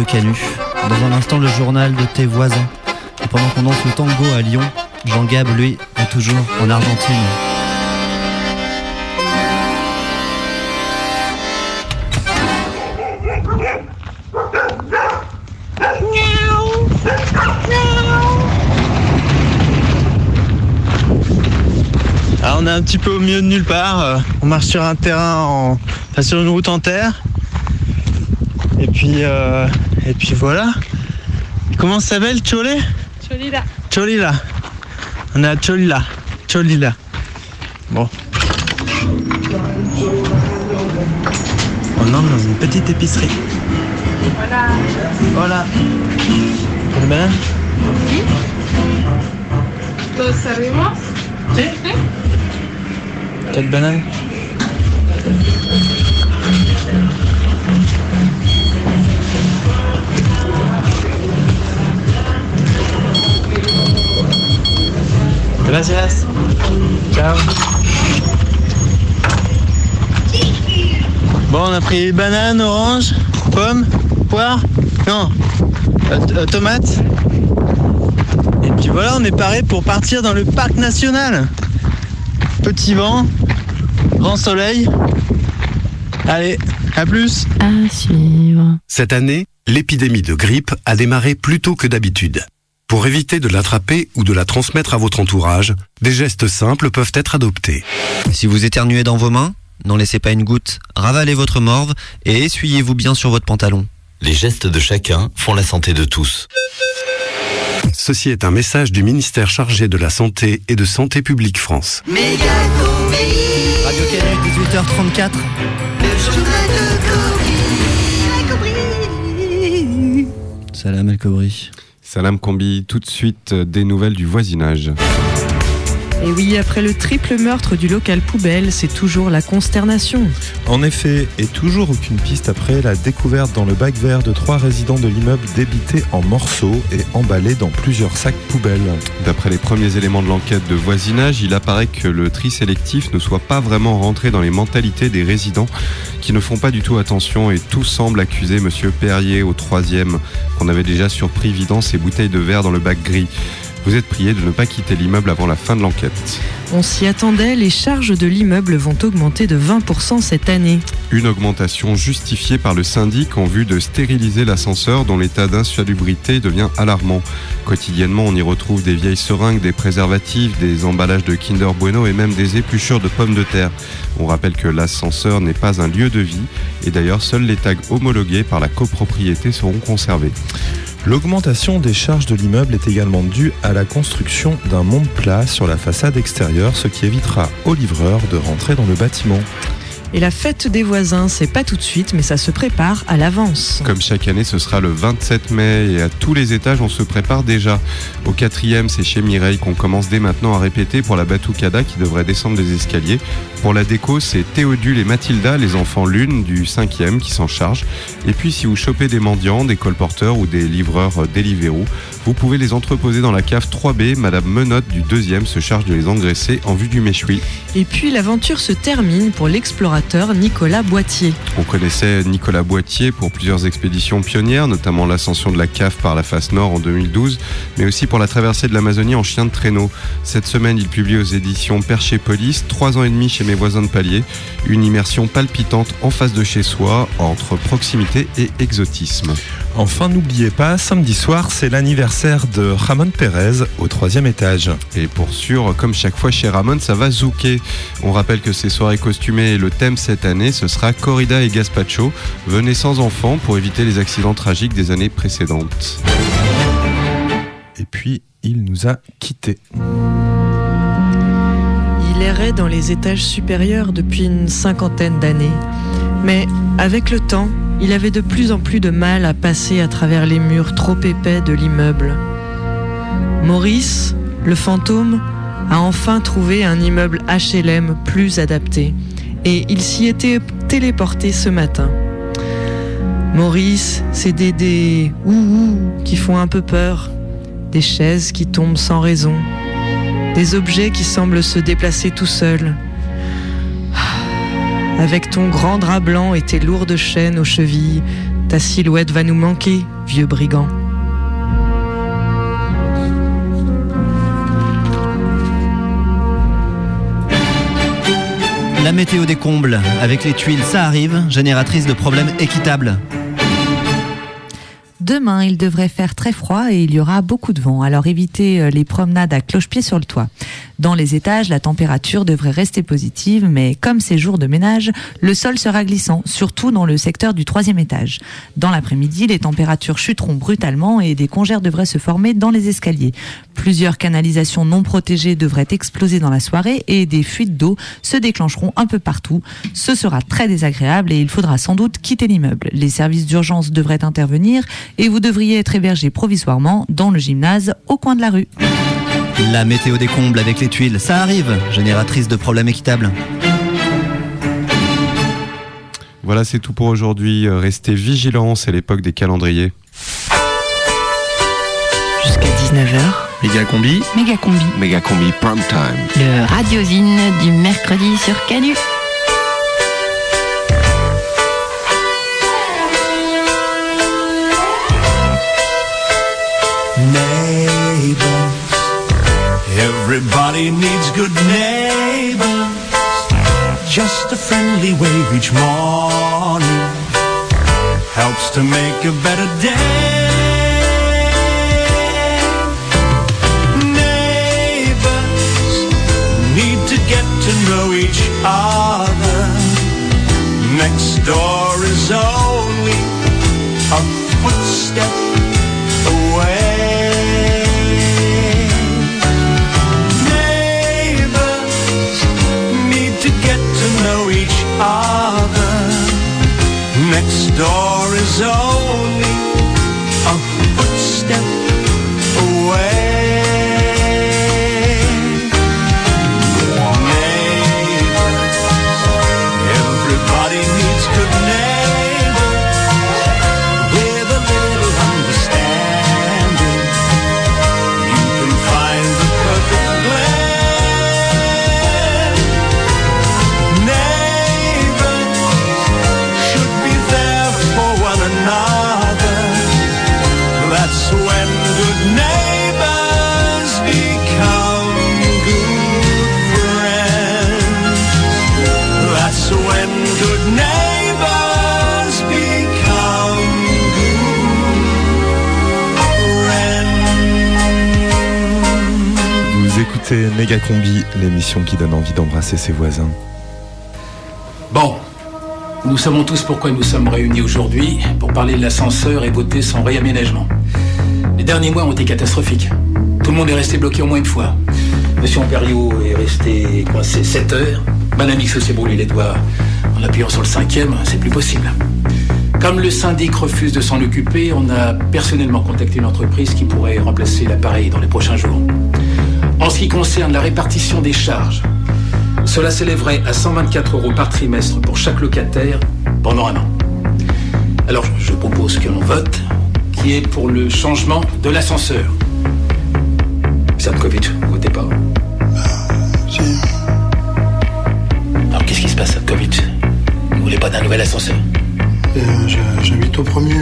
Canu. Dans un instant, le journal de tes voisins. Et pendant qu'on danse le tango à Lyon, Jean Gab, lui, est toujours en Argentine. Alors on est un petit peu au milieu de nulle part. euh, On marche sur un terrain, en... enfin, sur une route en terre. Et puis, euh, et puis voilà. Comment ça s'appelle Cholé Cholila. Cholila. On est à Cholila. Cholila. Bon. On entre dans une petite épicerie. Voilà. Voilà. Une banane ¿Los servimos? Sí. Quatre bananes Gracias. Ciao. Bon, on a pris banane, orange, pomme, poire, non, euh, euh, tomate. Et puis voilà, on est paré pour partir dans le parc national. Petit vent, grand soleil. Allez, à plus. À suivre. Cette année, l'épidémie de grippe a démarré plus tôt que d'habitude. Pour éviter de l'attraper ou de la transmettre à votre entourage, des gestes simples peuvent être adoptés. Si vous éternuez dans vos mains, n'en laissez pas une goutte, ravalez votre morve et essuyez-vous bien sur votre pantalon. Les gestes de chacun font la santé de tous. Ceci est un message du ministère chargé de la Santé et de Santé publique France. Radio Canu, 18h34. Salam El Kobri. Salam Combi, tout de suite euh, des nouvelles du voisinage. Et oui, après le triple meurtre du local poubelle, c'est toujours la consternation. En effet, et toujours aucune piste après la découverte dans le bac vert de trois résidents de l'immeuble débités en morceaux et emballés dans plusieurs sacs poubelles. D'après les premiers éléments de l'enquête de voisinage, il apparaît que le tri sélectif ne soit pas vraiment rentré dans les mentalités des résidents qui ne font pas du tout attention et tout semble accuser Monsieur Perrier au troisième qu'on avait déjà surpris vidant ses bouteilles de verre dans le bac gris. Vous êtes prié de ne pas quitter l'immeuble avant la fin de l'enquête. On s'y attendait, les charges de l'immeuble vont augmenter de 20% cette année. Une augmentation justifiée par le syndic en vue de stériliser l'ascenseur dont l'état d'insalubrité devient alarmant. Quotidiennement, on y retrouve des vieilles seringues, des préservatifs, des emballages de Kinder Bueno et même des épluchures de pommes de terre. On rappelle que l'ascenseur n'est pas un lieu de vie et d'ailleurs seuls les tags homologués par la copropriété seront conservés. L'augmentation des charges de l'immeuble est également due à la construction d'un monde plat sur la façade extérieure, ce qui évitera aux livreurs de rentrer dans le bâtiment. Et la fête des voisins, c'est pas tout de suite, mais ça se prépare à l'avance. Comme chaque année, ce sera le 27 mai et à tous les étages, on se prépare déjà. Au quatrième, c'est chez Mireille qu'on commence dès maintenant à répéter pour la Batucada qui devrait descendre les escaliers. Pour la déco, c'est Théodule et Mathilda, les enfants l'une du cinquième, qui s'en chargent. Et puis, si vous chopez des mendiants, des colporteurs ou des livreurs euh, Deliveroo, vous pouvez les entreposer dans la cave 3B. Madame Menotte du deuxième se charge de les engraisser en vue du méchoui. Et puis l'aventure se termine pour l'explorateur Nicolas Boitier. On connaissait Nicolas Boitier pour plusieurs expéditions pionnières, notamment l'ascension de la CAF par la face nord en 2012, mais aussi pour la traversée de l'Amazonie en chien de traîneau. Cette semaine, il publie aux éditions Perché Police, trois ans et demi chez mes voisins de palier, une immersion palpitante en face de chez soi, entre proximité et exotisme. Enfin, n'oubliez pas, samedi soir, c'est l'anniversaire de Ramon Pérez au troisième étage. Et pour sûr, comme chaque fois chez Ramon, ça va zouker. On rappelle que ces soirées costumées, le thème cette année, ce sera corrida et gazpacho. Venez sans enfants pour éviter les accidents tragiques des années précédentes. Et puis, il nous a quittés. Il errait dans les étages supérieurs depuis une cinquantaine d'années. Mais avec le temps, il avait de plus en plus de mal à passer à travers les murs trop épais de l'immeuble. Maurice, le fantôme, a enfin trouvé un immeuble HLM plus adapté et il s'y était téléporté ce matin. Maurice, c'est des, des ouh qui font un peu peur, des chaises qui tombent sans raison, des objets qui semblent se déplacer tout seuls. Avec ton grand drap blanc et tes lourdes chaînes aux chevilles, Ta silhouette va nous manquer, vieux brigand. La météo des combles, avec les tuiles, ça arrive, génératrice de problèmes équitables. Demain, il devrait faire très froid et il y aura beaucoup de vent, alors évitez euh, les promenades à cloche-pied sur le toit. Dans les étages, la température devrait rester positive, mais comme c'est jour de ménage, le sol sera glissant, surtout dans le secteur du troisième étage. Dans l'après-midi, les températures chuteront brutalement et des congères devraient se former dans les escaliers. Plusieurs canalisations non protégées devraient exploser dans la soirée et des fuites d'eau se déclencheront un peu partout. Ce sera très désagréable et il faudra sans doute quitter l'immeuble. Les services d'urgence devraient intervenir et vous devriez être hébergé provisoirement dans le gymnase au coin de la rue. La météo des combles avec les tuiles, ça arrive, génératrice de problèmes équitables. Voilà, c'est tout pour aujourd'hui. Euh, Restez vigilants, c'est l'époque des calendriers. Jusqu'à 19h. Méga combi. Méga combi. Méga combi prime time. Le radiosine du mercredi sur Canu. Neighbors, everybody needs good neighbors. Just a friendly wave each morning helps to make a better day. Neighbors need to get to know each other. Next door is only a footstep other. Next door is only écoutez Méga Combi, l'émission qui donne envie d'embrasser ses voisins. Bon, nous savons tous pourquoi nous sommes réunis aujourd'hui, pour parler de l'ascenseur et voter son réaménagement. Les derniers mois ont été catastrophiques. Tout le monde est resté bloqué au moins une fois. Monsieur Ampériot est resté coincé 7 heures. Madame X s'est brûlé les doigts en appuyant sur le cinquième, c'est plus possible. Comme le syndic refuse de s'en occuper, on a personnellement contacté une entreprise qui pourrait remplacer l'appareil dans les prochains jours. En ce qui concerne la répartition des charges, cela s'élèverait à 124 euros par trimestre pour chaque locataire pendant un an. Alors je propose que l'on vote, qui est pour le changement de l'ascenseur. Sadkovic, vous votez pas Alors qu'est-ce qui se passe, Sadkovic Vous voulez pas d'un nouvel ascenseur? Euh, J'habite au premier.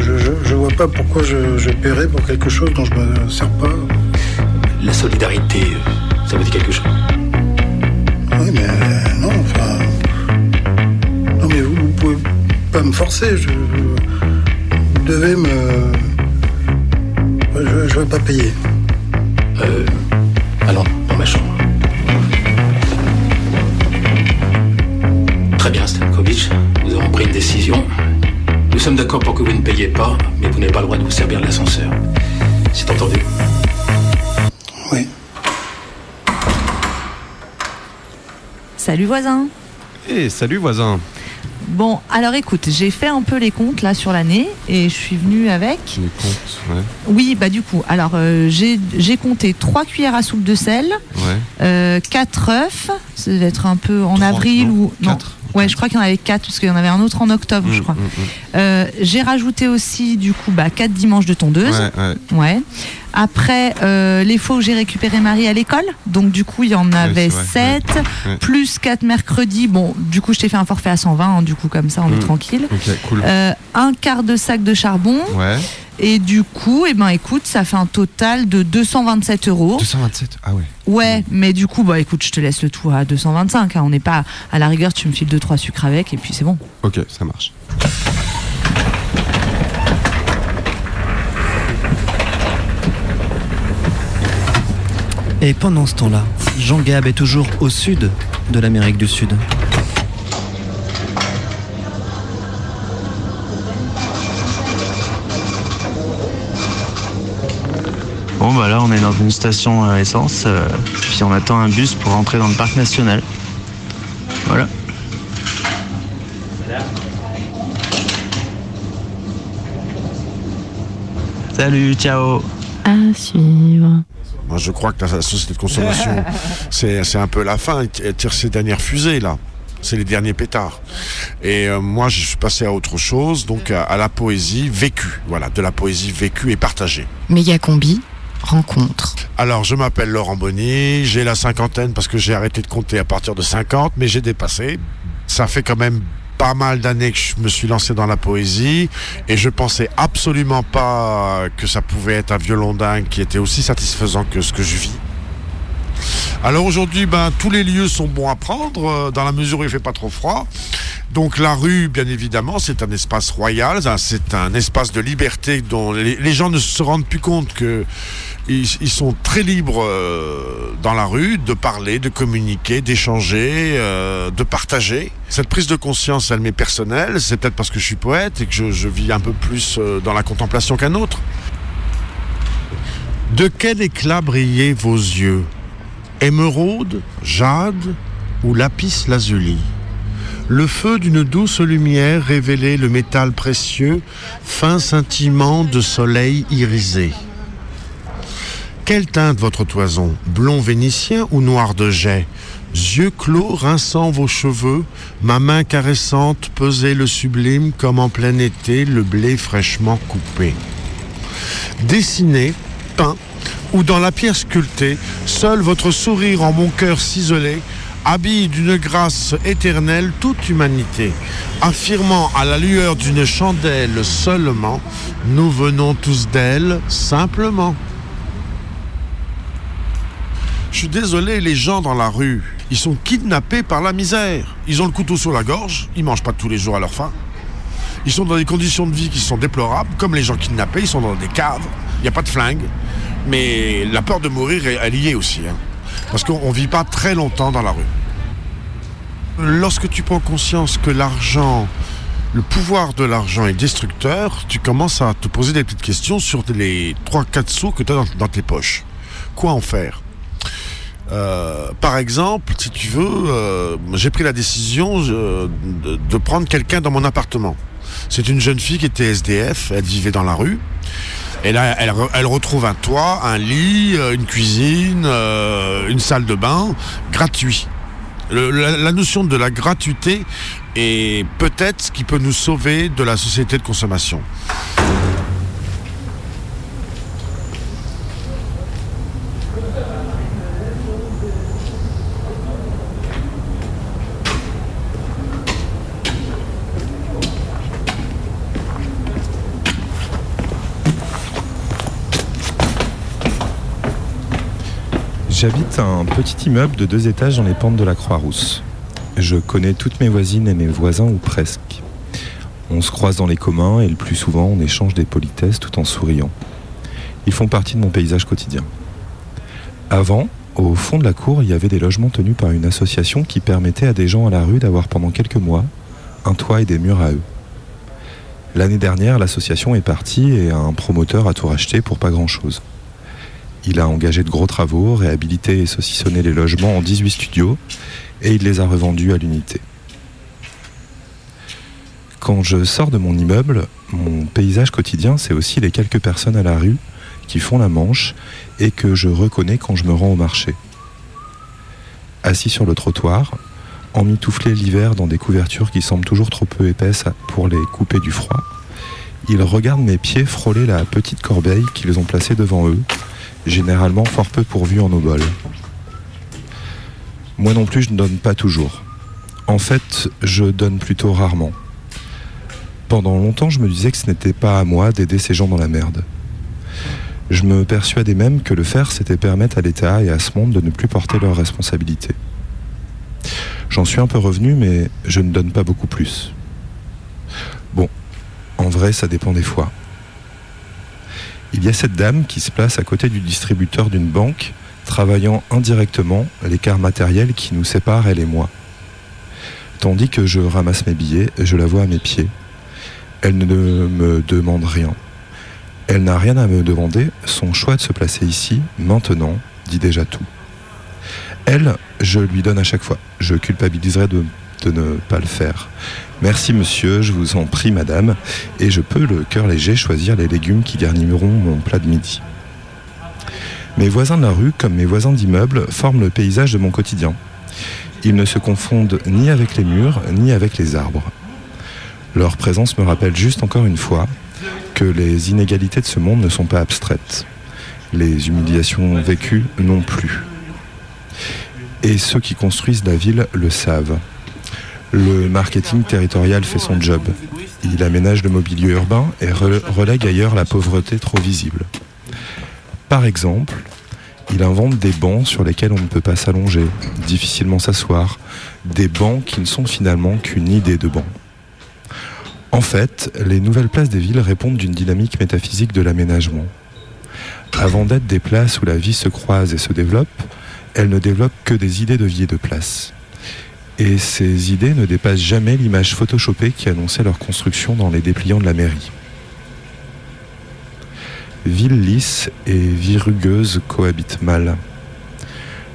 Je, je, je vois pas pourquoi je, je paierais pour quelque chose dont je me sers pas. La solidarité, euh, ça vous dit quelque chose Oui, mais euh, non, enfin. Non, mais vous, vous pouvez pas me forcer. Je, vous devez me. Je, je vais pas payer. Euh, allons, dans ma chambre. Très bien, Stankovic. Nous avons pris une décision. Nous sommes d'accord pour que vous ne payiez pas, mais vous n'avez pas le droit de vous servir de l'ascenseur. C'est entendu Salut voisin Et salut voisin. Bon, alors écoute, j'ai fait un peu les comptes là sur l'année et je suis venue avec. Les comptes, ouais. Oui, bah du coup, alors euh, j'ai compté 3 cuillères à soupe de sel, Ouais. euh, 4 œufs, ça devait être un peu en avril ou. Non, Ouais, je crois qu'il y en avait quatre, parce qu'il y en avait un autre en octobre, je Mm, crois. mm, mm. Euh, J'ai rajouté aussi, du coup, bah, quatre dimanches de tondeuse. Ouais, ouais. Ouais. Après, euh, les fois où j'ai récupéré Marie à l'école, donc du coup, il y en avait c'est vrai, 7, ouais, ouais. plus 4 mercredis. Bon, du coup, je t'ai fait un forfait à 120, hein, du coup, comme ça, on est tranquille. Ok, cool. Euh, un quart de sac de charbon. Ouais. Et du coup, eh ben, écoute, ça fait un total de 227 euros. 227 Ah ouais. Ouais, mais du coup, bah écoute, je te laisse le tout à 225. hein. On n'est pas à la rigueur, tu me files 2-3 sucres avec et puis c'est bon. Ok, ça marche. Et pendant ce temps-là, Jean Gab est toujours au sud de l'Amérique du Sud. Bon bah là on est dans une station euh, essence, euh, puis on attend un bus pour rentrer dans le parc national. Voilà. Salut, ciao À suivre. Moi, je crois que la société de consommation, c'est c'est un peu la fin. Elle tire ses dernières fusées, là. C'est les derniers pétards. Et euh, moi, je suis passé à autre chose, donc à, à la poésie vécue. Voilà, de la poésie vécue et partagée. Mégacombi, rencontre. Alors, je m'appelle Laurent Bonny, j'ai la cinquantaine parce que j'ai arrêté de compter à partir de 50, mais j'ai dépassé. Ça fait quand même pas mal d'années que je me suis lancé dans la poésie et je pensais absolument pas que ça pouvait être un violon dingue qui était aussi satisfaisant que ce que je vis. Alors aujourd'hui, ben, tous les lieux sont bons à prendre, euh, dans la mesure où il fait pas trop froid. Donc la rue, bien évidemment, c'est un espace royal, ça, c'est un espace de liberté dont les, gens ne se rendent plus compte que ils, ils sont très libres euh, dans la rue de parler, de communiquer, d'échanger, euh, de partager. Cette prise de conscience, elle m'est personnelle. C'est peut-être parce que je suis poète et que je, je vis un peu plus euh, dans la contemplation qu'un autre. De quel éclat brillaient vos yeux? Émeraude, jade ou lapis lazuli? Le feu d'une douce lumière révélait le métal précieux, fin scintillement de soleil irisé. Quelle teinte votre toison? Blond vénitien ou noir de jet? Yeux clos rinçant vos cheveux, ma main caressante pesait le sublime comme en plein été le blé fraîchement coupé. Dessiné, peint, ou dans la pierre sculptée, seul votre sourire en mon cœur ciselé habille d'une grâce éternelle toute humanité, affirmant à la lueur d'une chandelle seulement, nous venons tous d'elle simplement. Je suis désolé, les gens dans la rue, ils sont kidnappés par la misère. Ils ont le couteau sur la gorge, ils mangent pas tous les jours à leur faim. Ils sont dans des conditions de vie qui sont déplorables, comme les gens kidnappés, ils sont dans des caves, il n'y a pas de flingue. Mais la peur de mourir est est liée aussi. hein. Parce qu'on ne vit pas très longtemps dans la rue. Lorsque tu prends conscience que l'argent, le pouvoir de l'argent est destructeur, tu commences à te poser des petites questions sur les 3-4 sous que tu as dans, tes poches. Quoi en faire? Euh, par exemple, si tu veux, euh, j'ai pris la décision euh, de prendre quelqu'un dans mon appartement. C'est une jeune fille qui était SDF, elle vivait dans la rue. Et là, elle, re- elle retrouve un toit, un lit, euh, une cuisine, euh, une salle de bain, gratuit. La notion de la gratuité est peut-être ce qui peut nous sauver de la société de consommation. J'habite un petit immeuble de deux étages dans les pentes de la Croix-Rousse. Je connais toutes mes voisines et mes voisins ou presque. On se croise dans les communs et le plus souvent on échange des politesses tout en souriant. Ils font partie de mon paysage quotidien. Avant, au fond de la cour, il y avait des logements tenus par une association qui permettait à des gens à la rue d'avoir pendant quelques mois un toit et des murs à eux. L'année dernière, l'association est partie et un promoteur a tout racheté pour pas grand-chose. Il a engagé de gros travaux, réhabilité et saucissonné les logements en 18 studios et il les a revendus à l'unité. Quand je sors de mon immeuble, mon paysage quotidien, c'est aussi les quelques personnes à la rue qui font la manche et que je reconnais quand je me rends au marché. Assis sur le trottoir, emmitouflés l'hiver dans des couvertures qui semblent toujours trop peu épaisses pour les couper du froid. Ils regardent mes pieds frôler la petite corbeille qu'ils ont placée devant eux, généralement fort peu pourvue en obol. Moi non plus, je ne donne pas toujours. En fait, je donne plutôt rarement. Pendant longtemps, je me disais que ce n'était pas à moi d'aider ces gens dans la merde. Je me persuadais même que le faire, c'était permettre à l'État et à ce monde de ne plus porter leurs responsabilités. J'en suis un peu revenu, mais je ne donne pas beaucoup plus. Bon, en vrai, ça dépend des fois. Il y a cette dame qui se place à côté du distributeur d'une banque, travaillant indirectement l'écart matériel qui nous sépare, elle et moi. Tandis que je ramasse mes billets, je la vois à mes pieds. Elle ne me demande rien. Elle n'a rien à me demander, son choix de se placer ici, maintenant, dit déjà tout. Elle, je lui donne à chaque fois. Je culpabiliserai de, de ne pas le faire. Merci monsieur, je vous en prie madame, et je peux le cœur léger choisir les légumes qui garniront mon plat de midi. Mes voisins de la rue, comme mes voisins d'immeuble, forment le paysage de mon quotidien. Ils ne se confondent ni avec les murs, ni avec les arbres. Leur présence me rappelle juste encore une fois que les inégalités de ce monde ne sont pas abstraites. Les humiliations vécues non plus. Et ceux qui construisent la ville le savent. Le marketing territorial fait son job. Il aménage le mobilier urbain et re- relègue ailleurs la pauvreté trop visible. Par exemple, il invente des bancs sur lesquels on ne peut pas s'allonger, difficilement s'asseoir, des bancs qui ne sont finalement qu'une idée de banc. En fait, les nouvelles places des villes répondent d'une dynamique métaphysique de l'aménagement. Avant d'être des places où la vie se croise et se développe, elles ne développent que des idées de vie et de place. Et ces idées ne dépassent jamais l'image photoshopée qui annonçait leur construction dans les dépliants de la mairie. Ville lisse et vie rugueuse cohabitent mal.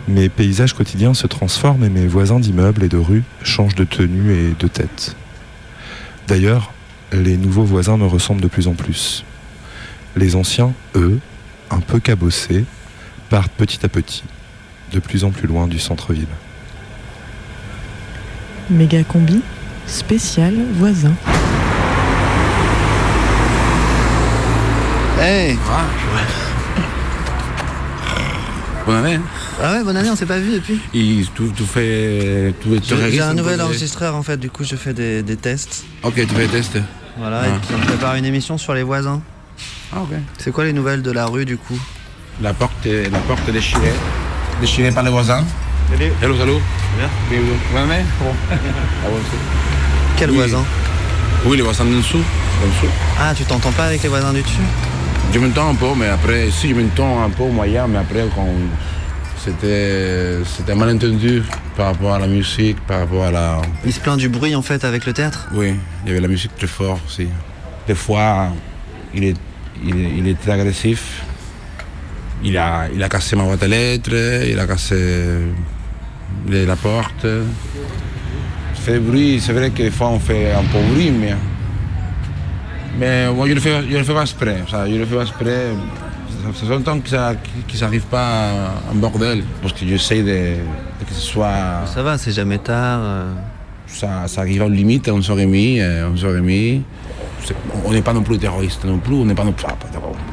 Mes paysages quotidiens se transforment et mes voisins d'immeubles et de rues changent de tenue et de tête. D'ailleurs, les nouveaux voisins me ressemblent de plus en plus. Les anciens, eux, un peu cabossés, partent petit à petit, de plus en plus loin du centre-ville. Méga combi, spécial voisin. Hey Bonne année. Ah ouais, bonne année, on s'est pas vu depuis. Et tu, tu fais. Tu, tu J'ai un nouvel enregistreur en fait, du coup je fais des, des tests. Ok, tu fais des tests. Voilà, Ah. et puis on prépare une émission sur les voisins. Ah, ok. C'est quoi les nouvelles de la rue du coup? La porte, est- la porte est déchirée. Déchirée par les voisins. Salut. Hello, salut. Bien. Ah, bon, c'est- Quel Oui. voisin Oui, les voisins d'en dessous. dessous. Ah, tu t'entends pas avec les voisins du dessus? Je m'entends un peu, mais après, si je m'entends un peu moyen, mais après, quand c'était, c'était malentendu par rapport à la musique, par rapport à la. Il se plaint du bruit en fait avec le théâtre? Oui, il y avait la musique très fort aussi. Des fois, il est, il est, il est très agressif. Il a, il a cassé ma boîte à lettres, il a cassé les- la porte. Bruit, c'est vrai que des fois on fait un peu bruit, mais. Mais moi je le fais, je le fais pas exprès. ça, je le fais pas exprès. Ça fait longtemps que ça n'arrive pas en bordel. Parce que j'essaie de, de que ce soit. Ça va, c'est jamais tard. euh. Ça, ça arrive à une limite, on s'en remet, euh, on s'en remet. C'est- On n'est pas non plus terroriste non plus, on n'est pas non plus, pas,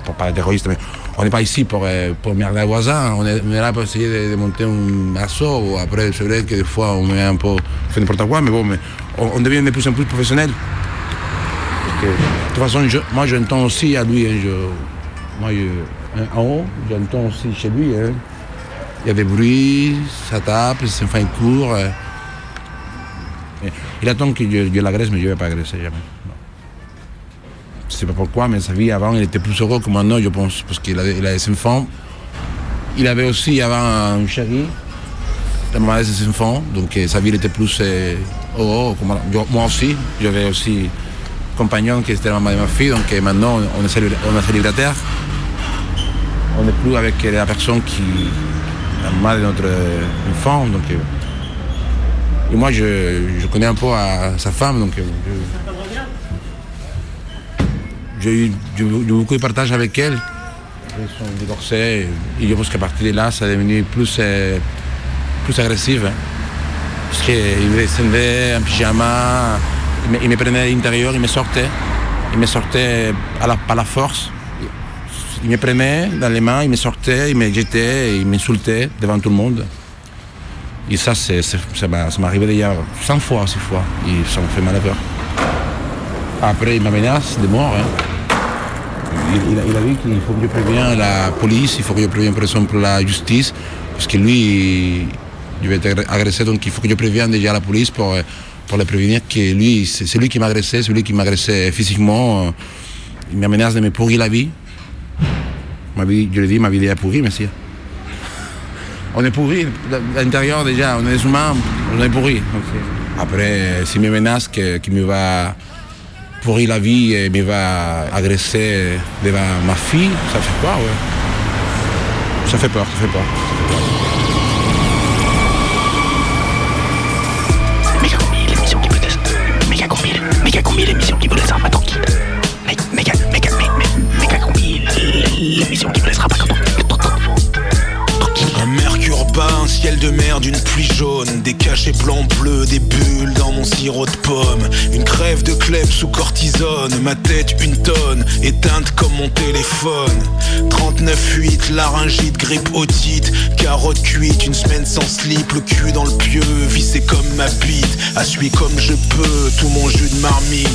pas- pas terroriste, mais on n'est pas ici pour, euh, pour merder les voisins, on est, on est là pour essayer de, de monter un assaut. Après, c'est vrai que des fois on met un peu, on fait n'importe quoi, mais bon, mais on, on devient de plus en plus professionnel. De toute façon, je- moi j'entends aussi à lui, hein, je- moi je- hein, en haut, j'entends aussi chez lui. hein. Il y a des bruits, ça tape, courent. euh. Et Il attend que je, je l'agresse, mais je ne vais pas agresser jamais. Je sais pas pourquoi, mais sa vie avant, il était plus heureux que maintenant, je pense, parce qu'il avait, il a des enfants. Il avait aussi avant un chéri, la maman de ses enfants, donc euh, sa vie était plus euh, heureux. moi aussi, j'avais aussi un compagnon qui était la maman de ma fille, donc euh, maintenant on est, on est célibataire. On n'est plus avec la personne qui, la maman de notre euh, enfant, donc. et moi, je, je connais un peu sa femme, donc j'ai eu j'ai eu beaucoup de partage avec elle. Ils sont divorcés et je pense qu'à partir de là, ça est devenu plus, euh, plus agressif. hein. Parce qu'il descendait en pyjama, il me, me prenait à l'intérieur, il me sortait. Il me sortait à la, par la force. Il me prenait dans les mains, il me sortait, il me jetait, il m'insultait devant tout le monde. Et ça, c'est, ça m'a- m'est arrivé déjà 100 fois, 6 fois. Et ça me fait mal à peur. Après, il me menace de mort. hein. Il, il a, dit qu'il faut que je prévienne la police, il faut que je prévienne par exemple la justice, parce que lui, il va être agressé, donc il faut que je prévienne déjà la police pour, euh, pour le prévenir que lui, c'est lui qui m'a agressé, c'est lui qui m'a agressé physiquement. Il me menace de me pourrir la vie. Ma vie, je lui dis, ma vie est pourrie, monsieur. On est pourri, à l'intérieur déjà, on est des humains, on est pourri. Euh, Après, s'il me menace qu'il me va pourrir la vie et me va agresser devant ma fille, ça fait peur, ouais. Ça fait peur, ça fait peur. Combi, méga combi, l'émission qui vous laissera pas tranquille. Mé- Méga, méga, mé- mé- méga combi, l'émission qui vous laissera pas tranquille. Un mercure bas, un ciel de mer d'une pluie jaune, des cachets blancs bleus, des bulles dans mon sirop de pomme, sous cortisone, ma tête une tonne, éteinte comme mon téléphone. 39,8, laryngite, grippe otite, carotte cuite, une semaine sans slip, le cul dans le pieu, vissé comme ma bite, assuyé comme je peux, tout mon jus de marmite.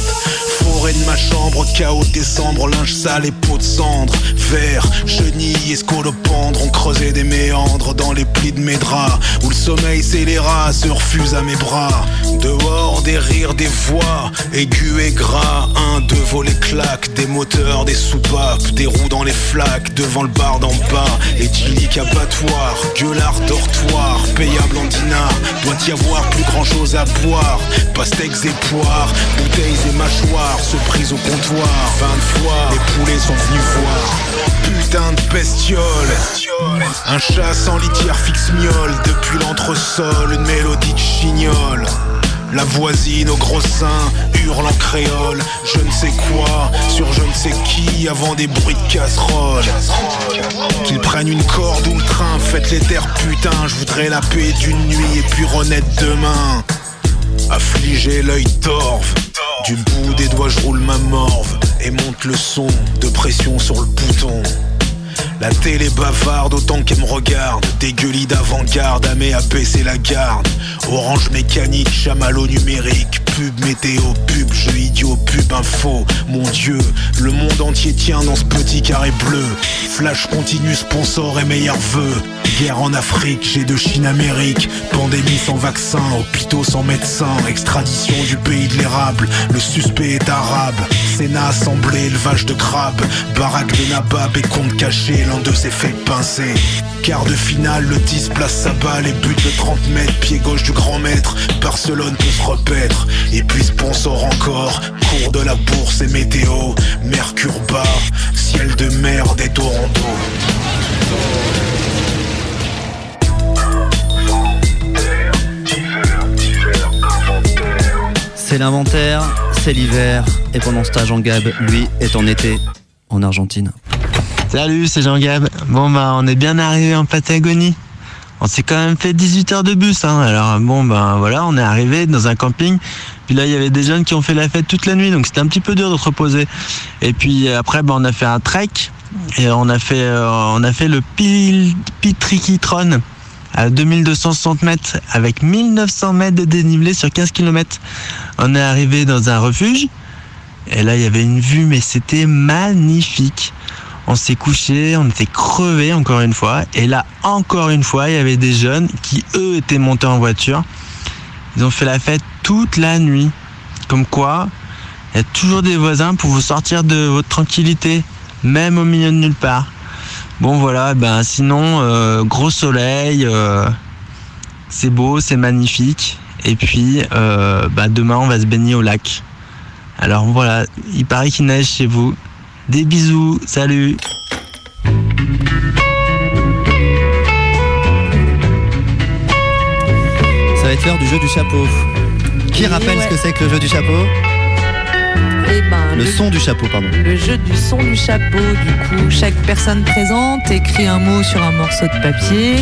Forêt de ma chambre, chaos de décembre, linge sale et peau de cendre, verre, chenille et scolopendre, ont creusé des méandres dans les plis de mes draps, où le sommeil scélérat se refuse à mes bras. Dehors, des rires, des voix, aigus et gras, un, deux volets claques, des moteurs, des soupapes, des roues dans les flaques, devant le bar d'en bas, éthylique abattoir, gueulard dortoir, payable en dinars, doit y avoir plus grand chose à boire, pastèques et poires, bouteilles et mâchoires, se prise au comptoir, 20 fois, les poulets sont venus voir, putain de bestiole, un chat sans litière fixe miole, depuis l'entresol, une mélodie de chignole. La voisine au gros sein hurle en créole. Je ne sais quoi sur je ne sais qui avant des bruits de casserole. Qu'ils prennent une corde ou le train Faites les terres putain Je voudrais la paix d'une nuit et puis renaître demain. Affligé l'œil torve Du bout des doigts je roule ma morve Et monte le son de pression sur le bouton. La télé bavarde autant qu'elle me regarde. Dégueulis d'avant-garde, Amé à baisser la garde. Orange mécanique, chamallow numérique Météo, pub, jeu idiot, pub info. Mon dieu, le monde entier tient dans ce petit carré bleu. Flash continue, sponsor et meilleurs vœux Guerre en Afrique, j'ai de Chine Amérique. Pandémie sans vaccin, hôpitaux sans médecin. Extradition du pays de l'érable Le suspect est arabe Sénat assemblée, élevage de crabes. Baraque de Nabab et compte caché L'un d'eux s'est fait pincer. Quart de finale, le 10 place sa balle Et but de 30 mètres, pied gauche du grand maître. Barcelone peut se repaître. Et puis sponsor encore Cours de la bourse et météo. Mercure bas, ciel de mer des Toronto. C'est l'inventaire, c'est l'hiver, et pendant ce temps, Jean Gab, lui, est en été, en Argentine. Salut, c'est Jean-Gab. Bon, bah, on est bien arrivé en Patagonie. On s'est quand même fait 18 heures de bus, hein. Alors, bon, ben voilà, on est arrivé dans un camping. Puis là, il y avait des jeunes qui ont fait la fête toute la nuit, donc c'était un petit peu dur de se reposer. Et puis après, ben, on a fait un trek. Et on a fait, euh, on a fait le Pil- Pitrikitron à 2260 mètres avec 1900 mètres de dénivelé sur 15 km. On est arrivé dans un refuge. Et là, il y avait une vue, mais c'était magnifique. On s'est couché, on était crevés encore une fois. Et là, encore une fois, il y avait des jeunes qui, eux, étaient montés en voiture. Ils ont fait la fête toute la nuit. Comme quoi, il y a toujours des voisins pour vous sortir de votre tranquillité, même au milieu de nulle part. Bon voilà, ben sinon, euh, gros soleil, euh, c'est beau, c'est magnifique. Et puis, euh, bah, demain, on va se baigner au lac. Alors voilà, il paraît qu'il neige chez vous. Des bisous, salut Ça va être l'heure du jeu du chapeau. Qui rappelle ouais. ce que c'est que le jeu du chapeau? Le son du chapeau, pardon. Le jeu du son du chapeau, du coup, chaque personne présente écrit un mot sur un morceau de papier,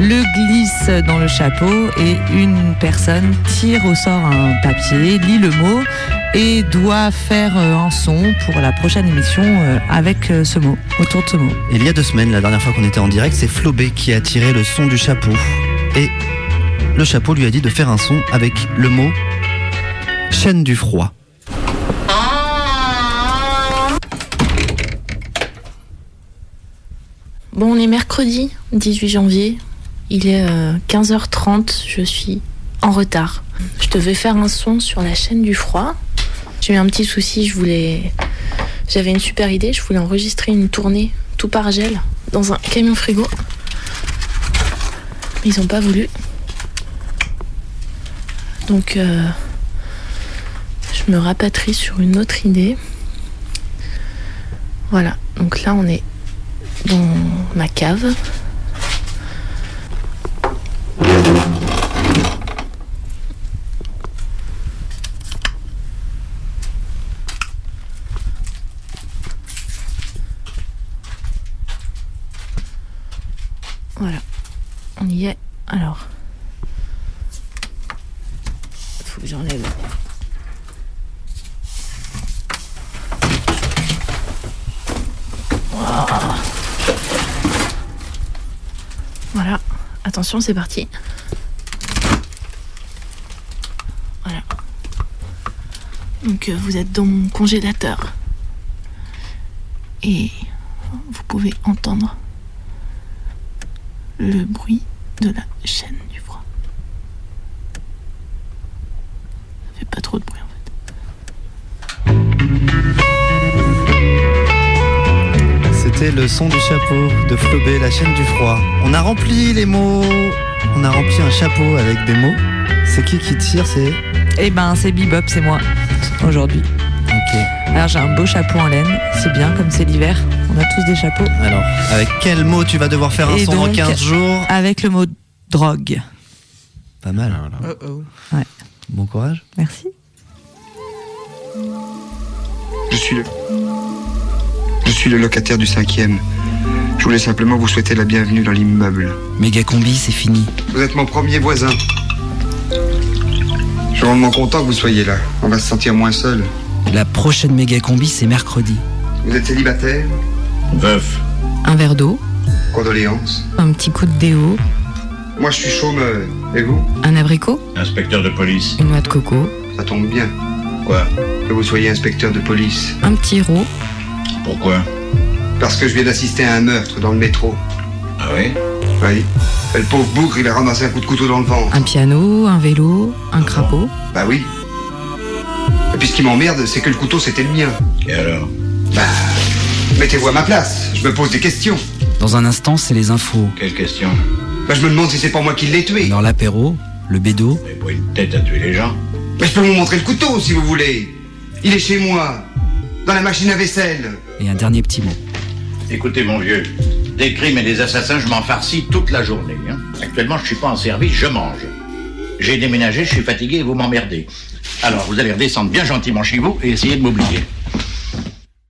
le glisse dans le chapeau et une personne tire au sort un papier, lit le mot et doit faire euh, un son pour la prochaine émission euh, avec euh, ce mot, autour de ce mot. Il y a deux semaines, la dernière fois qu'on était en direct, c'est Flobé qui a tiré le son du chapeau. Et le chapeau lui a dit de faire un son avec le mot chaîne du froid. Bon, on est mercredi 18 janvier. Il est euh, 15h30. Je suis en retard. Je devais faire un son sur la chaîne du froid. J'ai eu un petit souci. Je voulais. J'avais une super idée. Je voulais enregistrer une tournée tout par gel dans un camion frigo. Mais ils n'ont pas voulu. Donc, euh, je me rapatrie sur une autre idée. Voilà. Donc là, on est dans ma cave. Voilà, on y est. Alors, faut que j'enlève. Waouh. Voilà, attention, c'est parti. Voilà. Donc euh, vous êtes dans mon congélateur. Et vous pouvez entendre le bruit de la chaîne du froid. Ça fait pas trop de bruit en C'était le son du chapeau de Flobé, la chaîne du froid. On a rempli les mots, on a rempli un chapeau avec des mots. C'est qui qui tire C'est? Eh ben, c'est Bebop, c'est moi, aujourd'hui. Ok. Alors, j'ai un beau chapeau en laine, c'est bien, comme c'est l'hiver. On a tous des chapeaux. Alors, avec quel mot tu vas devoir faire un Et son dans donc, 15 jours? Avec le mot drogue. Pas mal. Ouais. Bon courage. Merci. Je suis le. Je suis le locataire du cinquième. Je voulais simplement vous souhaiter la bienvenue dans l'immeuble. Méga combi, c'est fini. Vous êtes mon premier voisin. Je suis vraiment content que vous soyez là. On va se sentir moins seul. La prochaine méga combi, c'est mercredi. Vous êtes célibataire Veuf. Un verre d'eau, Condoléances. un petit coup de déo, Moi, je suis chômeur. Et vous un abricot, Inspecteur de police. une noix de coco, Ça tombe bien. Quoi Que vous soyez inspecteur de police. un petit rot, Pourquoi? Parce que je viens d'assister à un meurtre dans le métro. Ah oui? Oui. Et le pauvre bougre, il a ramassé un coup de couteau dans le ventre. un piano, un vélo, un crapaud. Bah oui. Et puis ce qui m'emmerde, c'est que le couteau, c'était le mien. Et alors? Bah, mettez-vous à ma place. Je me pose des questions. Dans un instant, c'est les infos. Quelles questions? Bah je me demande si c'est pas moi qui l'ai tué. Alors l'apéro, le bédo. Mais pour une tête à tuer les gens. Mais je peux vous montrer le couteau si vous voulez. Il est chez moi. Dans la machine à vaisselle. Et un dernier petit mot. Écoutez, mon vieux, des crimes et des assassins, je m'en farcis toute la journée. hein. Actuellement, je suis pas en service, je mange. J'ai déménagé, je suis fatigué et vous m'emmerdez. Alors, vous allez redescendre bien gentiment chez vous et essayer de m'oublier.